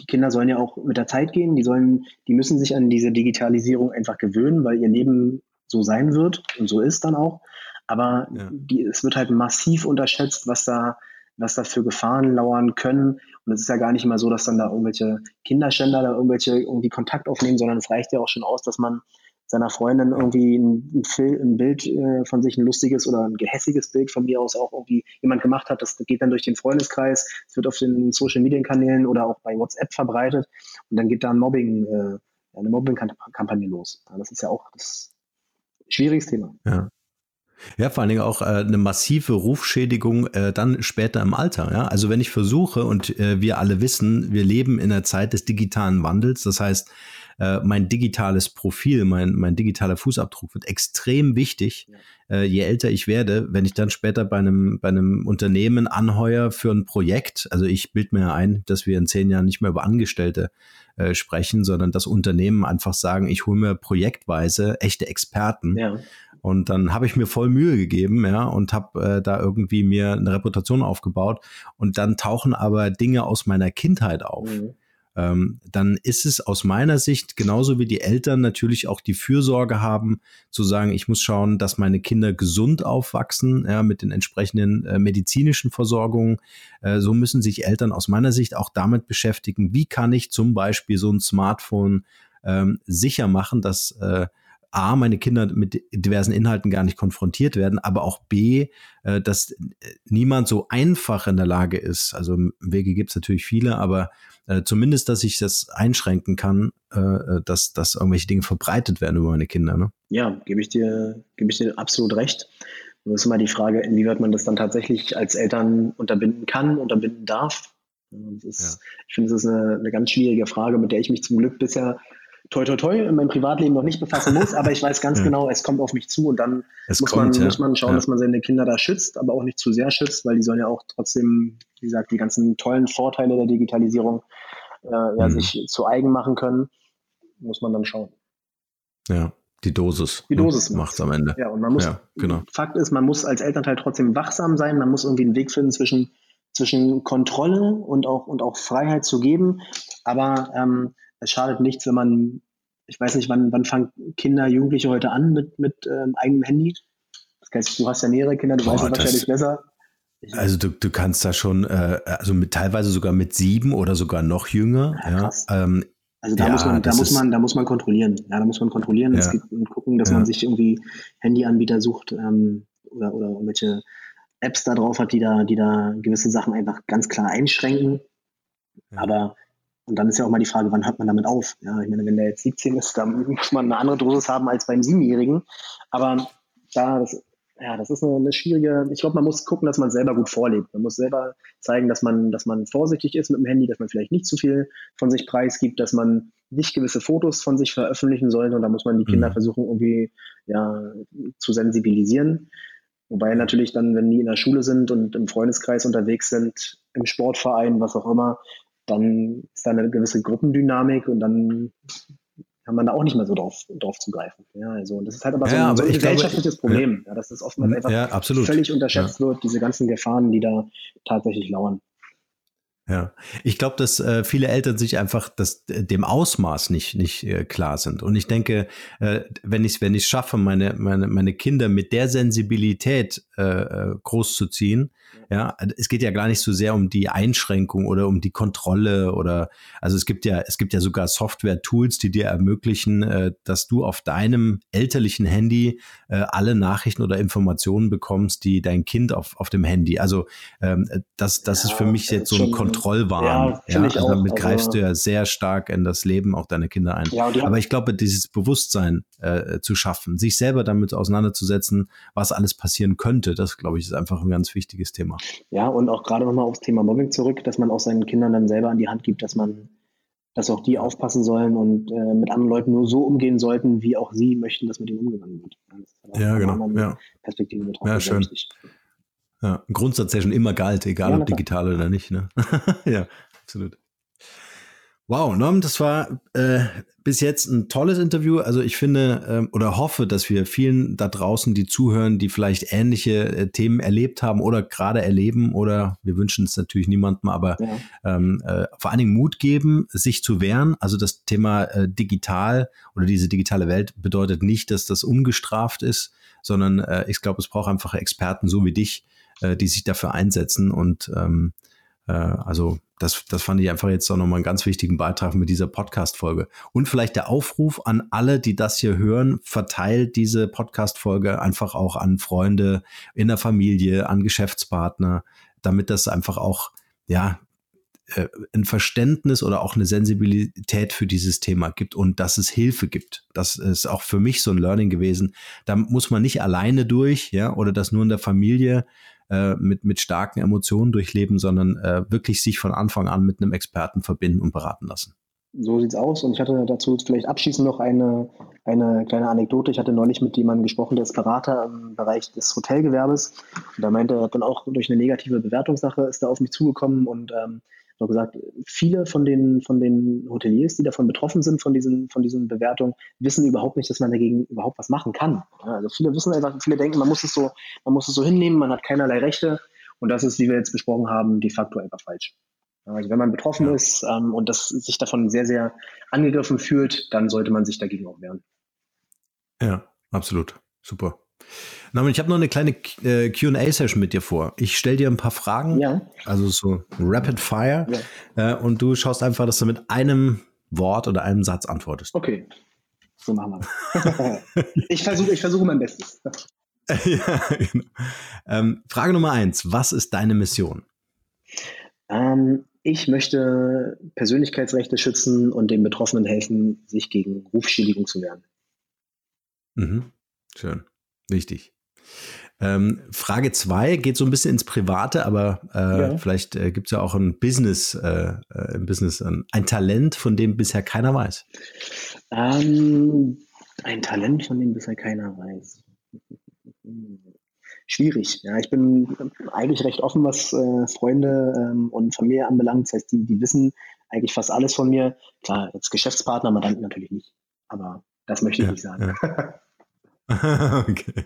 die Kinder sollen ja auch mit der Zeit gehen, die sollen, die müssen sich an diese Digitalisierung einfach gewöhn, weil ihr Leben so sein wird und so ist dann auch. Aber ja. die, es wird halt massiv unterschätzt, was da, was da für Gefahren lauern können. Und es ist ja gar nicht immer so, dass dann da irgendwelche Kinderschänder da irgendwelche irgendwie Kontakt aufnehmen, sondern es reicht ja auch schon aus, dass man seiner Freundin irgendwie ein, ein, ein Bild äh, von sich, ein lustiges oder ein gehässiges Bild von mir aus auch irgendwie jemand gemacht hat. Das geht dann durch den Freundeskreis, es wird auf den Social Media Kanälen oder auch bei WhatsApp verbreitet und dann geht da ein Mobbing, äh, eine Mobbing-Kampagne los. Das ist ja auch das schwieriges Thema. Ja. Ja, vor allen Dingen auch äh, eine massive Rufschädigung äh, dann später im Alter. Ja? Also wenn ich versuche und äh, wir alle wissen, wir leben in einer Zeit des digitalen Wandels. Das heißt, äh, mein digitales Profil, mein, mein digitaler Fußabdruck wird extrem wichtig, ja. äh, je älter ich werde. Wenn ich dann später bei einem, bei einem Unternehmen anheuer für ein Projekt, also ich bild mir ein, dass wir in zehn Jahren nicht mehr über Angestellte äh, sprechen, sondern das Unternehmen einfach sagen, ich hole mir projektweise echte Experten. Ja. Und dann habe ich mir voll Mühe gegeben, ja, und habe äh, da irgendwie mir eine Reputation aufgebaut. Und dann tauchen aber Dinge aus meiner Kindheit auf. Mhm ähm, dann ist es aus meiner Sicht genauso wie die Eltern natürlich auch die Fürsorge haben, zu sagen, ich muss schauen, dass meine Kinder gesund aufwachsen, ja, mit den entsprechenden äh, medizinischen Versorgungen. Äh, so müssen sich Eltern aus meiner Sicht auch damit beschäftigen, wie kann ich zum Beispiel so ein Smartphone ähm, sicher machen, dass äh, A, meine Kinder mit diversen Inhalten gar nicht konfrontiert werden, aber auch B, äh, dass äh, niemand so einfach in der Lage ist. Also Wege gibt es natürlich viele, aber äh, zumindest, dass ich das einschränken kann, äh, dass, dass irgendwelche Dinge verbreitet werden über meine Kinder. Ne? Ja, gebe ich dir, gebe ich dir absolut recht. Nur ist immer die Frage, inwieweit man das dann tatsächlich als Eltern unterbinden kann, unterbinden darf. Ist, ja. Ich finde, das ist eine, eine ganz schwierige Frage, mit der ich mich zum Glück bisher toi toi toi in meinem Privatleben noch nicht befassen muss, aber ich weiß ganz ja. genau, es kommt auf mich zu und dann muss, kommt, man, ja. muss man schauen, ja. dass man seine Kinder da schützt, aber auch nicht zu sehr schützt, weil die sollen ja auch trotzdem, wie gesagt, die ganzen tollen Vorteile der Digitalisierung äh, ja, mhm. sich zu eigen machen können, muss man dann schauen. Ja, die Dosis. Die Dosis macht es am Ende. Ja, und man muss, genau. Fakt ist, man muss als Elternteil trotzdem wachsam sein, man muss irgendwie einen Weg finden zwischen, zwischen Kontrolle und auch, und auch Freiheit zu geben, aber ähm, es schadet nichts, wenn man, ich weiß nicht, wann, wann fangen Kinder, Jugendliche heute an mit, mit ähm, eigenem Handy? Das heißt, du hast ja mehrere Kinder, du Boah, weißt ja wahrscheinlich besser. Ich also du, du kannst da schon, äh, also mit teilweise sogar mit sieben oder sogar noch jünger. Ja, ja ähm, also da ja, muss man, da muss man, da muss man kontrollieren. Ja, da muss man kontrollieren. Ja. Es und gucken, dass man sich irgendwie Handyanbieter sucht ähm, oder, oder irgendwelche Apps da drauf hat, die da, die da gewisse Sachen einfach ganz klar einschränken. Aber und dann ist ja auch mal die Frage, wann hört man damit auf? Ja, ich meine, wenn der jetzt 17 ist, dann muss man eine andere Dosis haben als beim Siebenjährigen. Aber da, das, ja, das ist eine, eine schwierige, ich glaube, man muss gucken, dass man selber gut vorlebt. Man muss selber zeigen, dass man, dass man vorsichtig ist mit dem Handy, dass man vielleicht nicht zu viel von sich preisgibt, dass man nicht gewisse Fotos von sich veröffentlichen sollte. Und da muss man die Kinder mhm. versuchen, irgendwie ja, zu sensibilisieren. Wobei natürlich dann, wenn die in der Schule sind und im Freundeskreis unterwegs sind, im Sportverein, was auch immer, dann ist da eine gewisse Gruppendynamik und dann kann man da auch nicht mehr so drauf, drauf zugreifen. Ja, also, und das ist halt aber so, ja, ein, so ein gesellschaftliches glaube, Problem, ja. dass das oftmals einfach ja, völlig unterschätzt wird, diese ganzen Gefahren, die da tatsächlich lauern. Ja, ich glaube, dass äh, viele Eltern sich einfach das, dem Ausmaß nicht, nicht äh, klar sind. Und ich denke, äh, wenn ich wenn ich schaffe, meine, meine, meine Kinder mit der Sensibilität äh, äh großzuziehen, ja, es geht ja gar nicht so sehr um die Einschränkung oder um die Kontrolle oder also es gibt ja es gibt ja sogar Software-Tools, die dir ermöglichen, äh, dass du auf deinem elterlichen Handy äh, alle Nachrichten oder Informationen bekommst, die dein Kind auf, auf dem Handy. Also ähm, das das ja, ist für mich jetzt so ein Kontrollwahn. Ja, ja also damit also, greifst du ja sehr stark in das Leben auch deiner Kinder ein. Ja, Aber ich glaube, dieses Bewusstsein äh, zu schaffen, sich selber damit auseinanderzusetzen, was alles passieren könnte, das glaube ich ist einfach ein ganz wichtiges Thema. Ja, und auch gerade nochmal aufs Thema Mobbing zurück, dass man auch seinen Kindern dann selber an die Hand gibt, dass man, dass auch die aufpassen sollen und äh, mit anderen Leuten nur so umgehen sollten, wie auch sie möchten, dass mit ihnen umgegangen wird. Ja, genau. Ja. Perspektive betrachtet. Ja, schön. Ja, ein Grundsatz, der schon immer galt, egal ja, ob digital oder nicht. Ne? ja, absolut. Wow, Norm, das war äh, bis jetzt ein tolles Interview. Also ich finde ähm, oder hoffe, dass wir vielen da draußen, die zuhören, die vielleicht ähnliche äh, Themen erlebt haben oder gerade erleben oder wir wünschen es natürlich niemandem, aber ja. ähm, äh, vor allen Dingen Mut geben, sich zu wehren. Also das Thema äh, digital oder diese digitale Welt bedeutet nicht, dass das ungestraft ist, sondern äh, ich glaube, es braucht einfach Experten so wie dich, äh, die sich dafür einsetzen und ähm, äh, also das, das fand ich einfach jetzt auch nochmal einen ganz wichtigen Beitrag mit dieser Podcast-Folge. Und vielleicht der Aufruf an alle, die das hier hören, verteilt diese Podcast-Folge einfach auch an Freunde in der Familie, an Geschäftspartner, damit das einfach auch, ja, äh, ein Verständnis oder auch eine Sensibilität für dieses Thema gibt und dass es Hilfe gibt. Das ist auch für mich so ein Learning gewesen. Da muss man nicht alleine durch, ja, oder das nur in der Familie äh, mit, mit starken Emotionen durchleben, sondern äh, wirklich sich von Anfang an mit einem Experten verbinden und beraten lassen. So sieht's aus. Und ich hatte dazu vielleicht abschließend noch eine, eine kleine Anekdote. Ich hatte neulich mit jemandem gesprochen, der ist Berater im Bereich des Hotelgewerbes. Und da meinte er dann auch durch eine negative Bewertungssache ist er auf mich zugekommen und ähm, so gesagt, viele von den, von den Hoteliers, die davon betroffen sind, von diesen, von diesen Bewertungen, wissen überhaupt nicht, dass man dagegen überhaupt was machen kann. Also viele wissen einfach, viele denken, man muss es so, man muss es so hinnehmen, man hat keinerlei Rechte. Und das ist, wie wir jetzt besprochen haben, de facto einfach falsch. Also wenn man betroffen ja. ist ähm, und das sich davon sehr, sehr angegriffen fühlt, dann sollte man sich dagegen auch wehren. Ja, absolut. Super. Na, ich habe noch eine kleine äh, QA-Session mit dir vor. Ich stelle dir ein paar Fragen, ja. also so Rapid Fire, ja. äh, und du schaust einfach, dass du mit einem Wort oder einem Satz antwortest. Okay, so machen wir. ich versuche ich versuch mein Bestes. ja, genau. ähm, Frage Nummer eins: Was ist deine Mission? Ähm, ich möchte Persönlichkeitsrechte schützen und den Betroffenen helfen, sich gegen Rufschädigung zu wehren. Mhm. Schön. Wichtig. Ähm, Frage zwei geht so ein bisschen ins Private, aber äh, ja. vielleicht äh, gibt es ja auch ein Business, äh, äh ein Business, ein, ein, Talent, von dem bisher keiner weiß. Ähm, ein Talent, von dem bisher keiner weiß. Schwierig. Ja, ich bin eigentlich recht offen, was äh, Freunde ähm, und Familie anbelangt. Das heißt, die, die wissen eigentlich fast alles von mir. Klar, als Geschäftspartner, Mandanten natürlich nicht. Aber das möchte ich ja, nicht sagen. Ja. okay.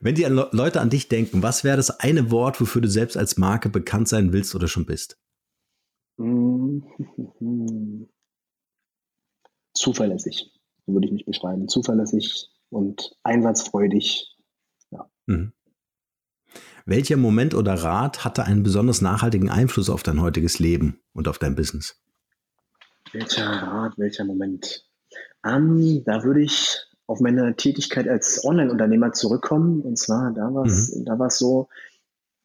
Wenn die Leute an dich denken, was wäre das eine Wort, wofür du selbst als Marke bekannt sein willst oder schon bist? Zuverlässig, so würde ich mich beschreiben. Zuverlässig und einsatzfreudig. Ja. Mhm. Welcher Moment oder Rat hatte einen besonders nachhaltigen Einfluss auf dein heutiges Leben und auf dein Business? Welcher Rat, welcher Moment? Um, ähm, da würde ich auf meine Tätigkeit als Online-Unternehmer zurückkommen. Und zwar, da war es mhm. da war's so,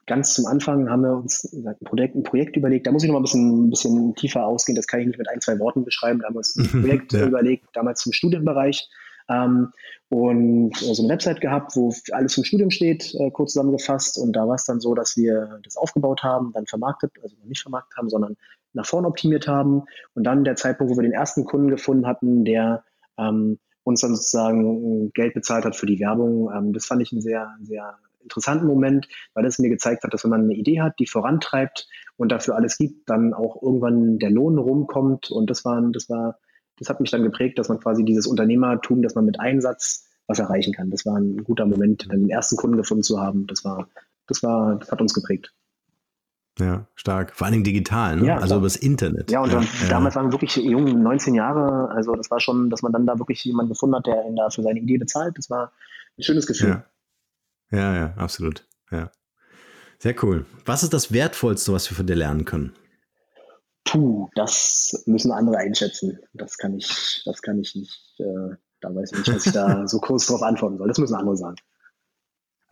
ganz zum Anfang haben wir uns ein Projekt, ein Projekt überlegt. Da muss ich noch mal ein bisschen, ein bisschen tiefer ausgehen. Das kann ich nicht mit ein, zwei Worten beschreiben. Da haben wir uns ein Projekt ja. überlegt, damals zum Studienbereich. Ähm, und so eine Website gehabt, wo alles zum Studium steht, äh, kurz zusammengefasst. Und da war es dann so, dass wir das aufgebaut haben, dann vermarktet, also nicht vermarktet haben, sondern nach vorne optimiert haben. Und dann der Zeitpunkt, wo wir den ersten Kunden gefunden hatten, der ähm, uns dann sozusagen Geld bezahlt hat für die Werbung. Ähm, das fand ich einen sehr, sehr interessanten Moment, weil es mir gezeigt hat, dass wenn man eine Idee hat, die vorantreibt und dafür alles gibt, dann auch irgendwann der Lohn rumkommt. Und das war, das war, das hat mich dann geprägt, dass man quasi dieses Unternehmertum, dass man mit Einsatz was erreichen kann. Das war ein guter Moment, dann den ersten Kunden gefunden zu haben. Das war, das war, das hat uns geprägt. Ja, stark. Vor allen Dingen digital, ne? Ja, also über das Internet. Ja, und ja, damals waren wir wirklich jung, 19 Jahre. Also das war schon, dass man dann da wirklich jemanden gefunden hat, der ihn da für seine Idee bezahlt. Das war ein schönes Gefühl. Ja, ja, ja absolut. Ja. Sehr cool. Was ist das Wertvollste, was wir von dir lernen können? Puh, das müssen andere einschätzen. Das kann ich, das kann ich nicht, äh, da weiß ich nicht, was ich da so kurz drauf antworten soll. Das müssen andere sagen.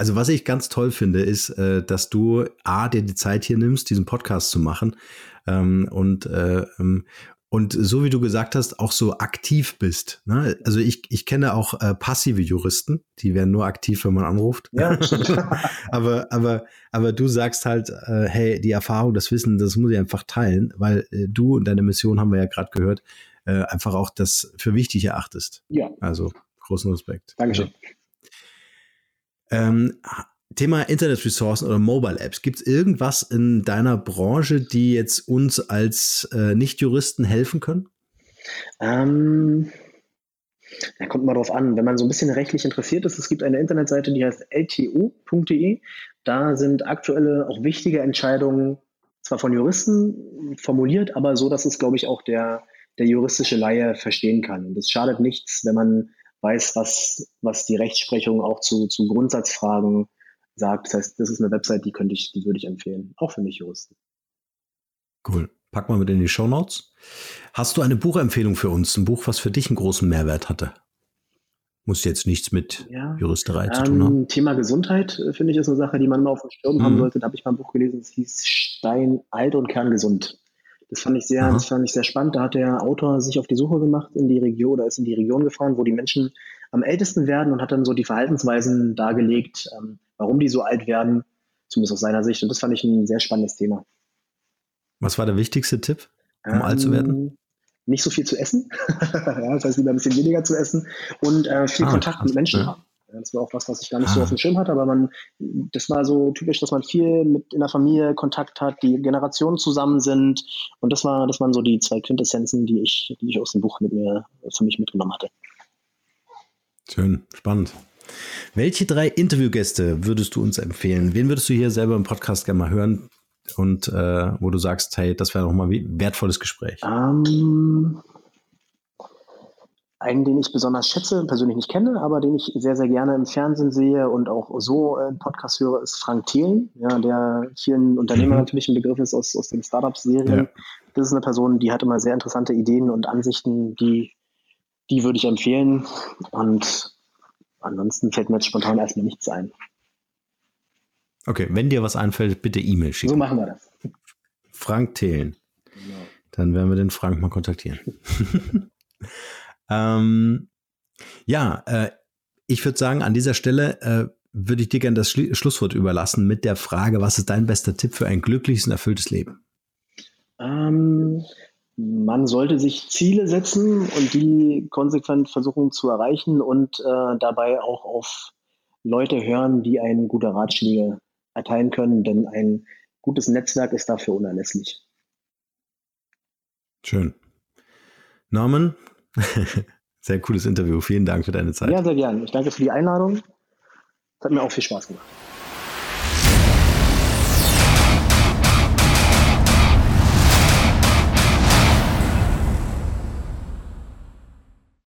Also was ich ganz toll finde, ist, äh, dass du A, dir die Zeit hier nimmst, diesen Podcast zu machen ähm, und äh, ähm, und so wie du gesagt hast, auch so aktiv bist. Ne? Also ich, ich kenne auch äh, passive Juristen, die werden nur aktiv, wenn man anruft. Ja, aber, aber, aber du sagst halt, äh, hey, die Erfahrung, das Wissen, das muss ich einfach teilen, weil äh, du und deine Mission haben wir ja gerade gehört, einfach auch das für wichtig erachtest. Ja. Also großen Respekt. Dankeschön. Ja. Ähm, Thema Internetressourcen oder Mobile Apps. Gibt es irgendwas in deiner Branche, die jetzt uns als äh, Nicht-Juristen helfen können? Ähm, da kommt mal drauf an. Wenn man so ein bisschen rechtlich interessiert ist, es gibt eine Internetseite, die heißt ltu.de. Da sind aktuelle, auch wichtige Entscheidungen zwar von Juristen formuliert, aber so, dass es, glaube ich, auch der, der juristische Laie verstehen kann. Und es schadet nichts, wenn man weiß, was, was die Rechtsprechung auch zu, zu Grundsatzfragen sagt. Das heißt, das ist eine Website, die könnte ich, die würde ich empfehlen, auch für mich Juristen. Cool. Pack mal mit in die Show Notes. Hast du eine Buchempfehlung für uns? Ein Buch, was für dich einen großen Mehrwert hatte? Muss jetzt nichts mit ja, Juristerei zu tun haben. Ähm, Thema Gesundheit, äh, finde ich, ist eine Sache, die man immer auf dem Schirm mhm. haben sollte. Da habe ich mal ein Buch gelesen, das hieß Stein alt und kerngesund. Das fand ich sehr, das fand ich sehr spannend. Da hat der Autor sich auf die Suche gemacht in die Region oder ist in die Region gefahren, wo die Menschen am ältesten werden und hat dann so die Verhaltensweisen dargelegt, ähm, warum die so alt werden, zumindest aus seiner Sicht. Und das fand ich ein sehr spannendes Thema. Was war der wichtigste Tipp, um ähm, alt zu werden? Ähm, nicht so viel zu essen. ja, das heißt, lieber ein bisschen weniger zu essen und äh, viel ah, Kontakt mit Menschen haben. Das war auch was, was ich gar nicht ah. so auf dem Schirm hatte, aber man, das war so typisch, dass man viel mit in der Familie Kontakt hat, die Generationen zusammen sind. Und das war, das waren so die zwei Quintessenzen, die ich, die ich aus dem Buch mit mir für mich mitgenommen hatte. Schön, spannend. Welche drei Interviewgäste würdest du uns empfehlen? Wen würdest du hier selber im Podcast gerne mal hören und äh, wo du sagst, hey, das wäre nochmal ein wertvolles Gespräch? Um, ähm, einen, den ich besonders schätze, persönlich nicht kenne, aber den ich sehr, sehr gerne im Fernsehen sehe und auch so äh, Podcast höre, ist Frank Thelen, ja, der vielen Unternehmern mhm. natürlich ein Begriff ist aus, aus den Startup-Serien. Ja. Das ist eine Person, die hat immer sehr interessante Ideen und Ansichten, die, die würde ich empfehlen. Und ansonsten fällt mir jetzt spontan erstmal nichts ein. Okay, wenn dir was einfällt, bitte E-Mail schicken. So machen wir das. Frank Thelen. Genau. Dann werden wir den Frank mal kontaktieren. Ähm, ja, äh, ich würde sagen, an dieser Stelle, äh, würde ich dir gerne das Schlusswort überlassen mit der Frage, was ist dein bester Tipp für ein glückliches und erfülltes Leben? Ähm, man sollte sich Ziele setzen und die konsequent versuchen zu erreichen und äh, dabei auch auf Leute hören, die einen gute Ratschläge erteilen können, denn ein gutes Netzwerk ist dafür unerlässlich. Schön. Norman, sehr cooles Interview. Vielen Dank für deine Zeit. Ja, sehr gern. Ich danke für die Einladung. Es hat mir auch viel Spaß gemacht.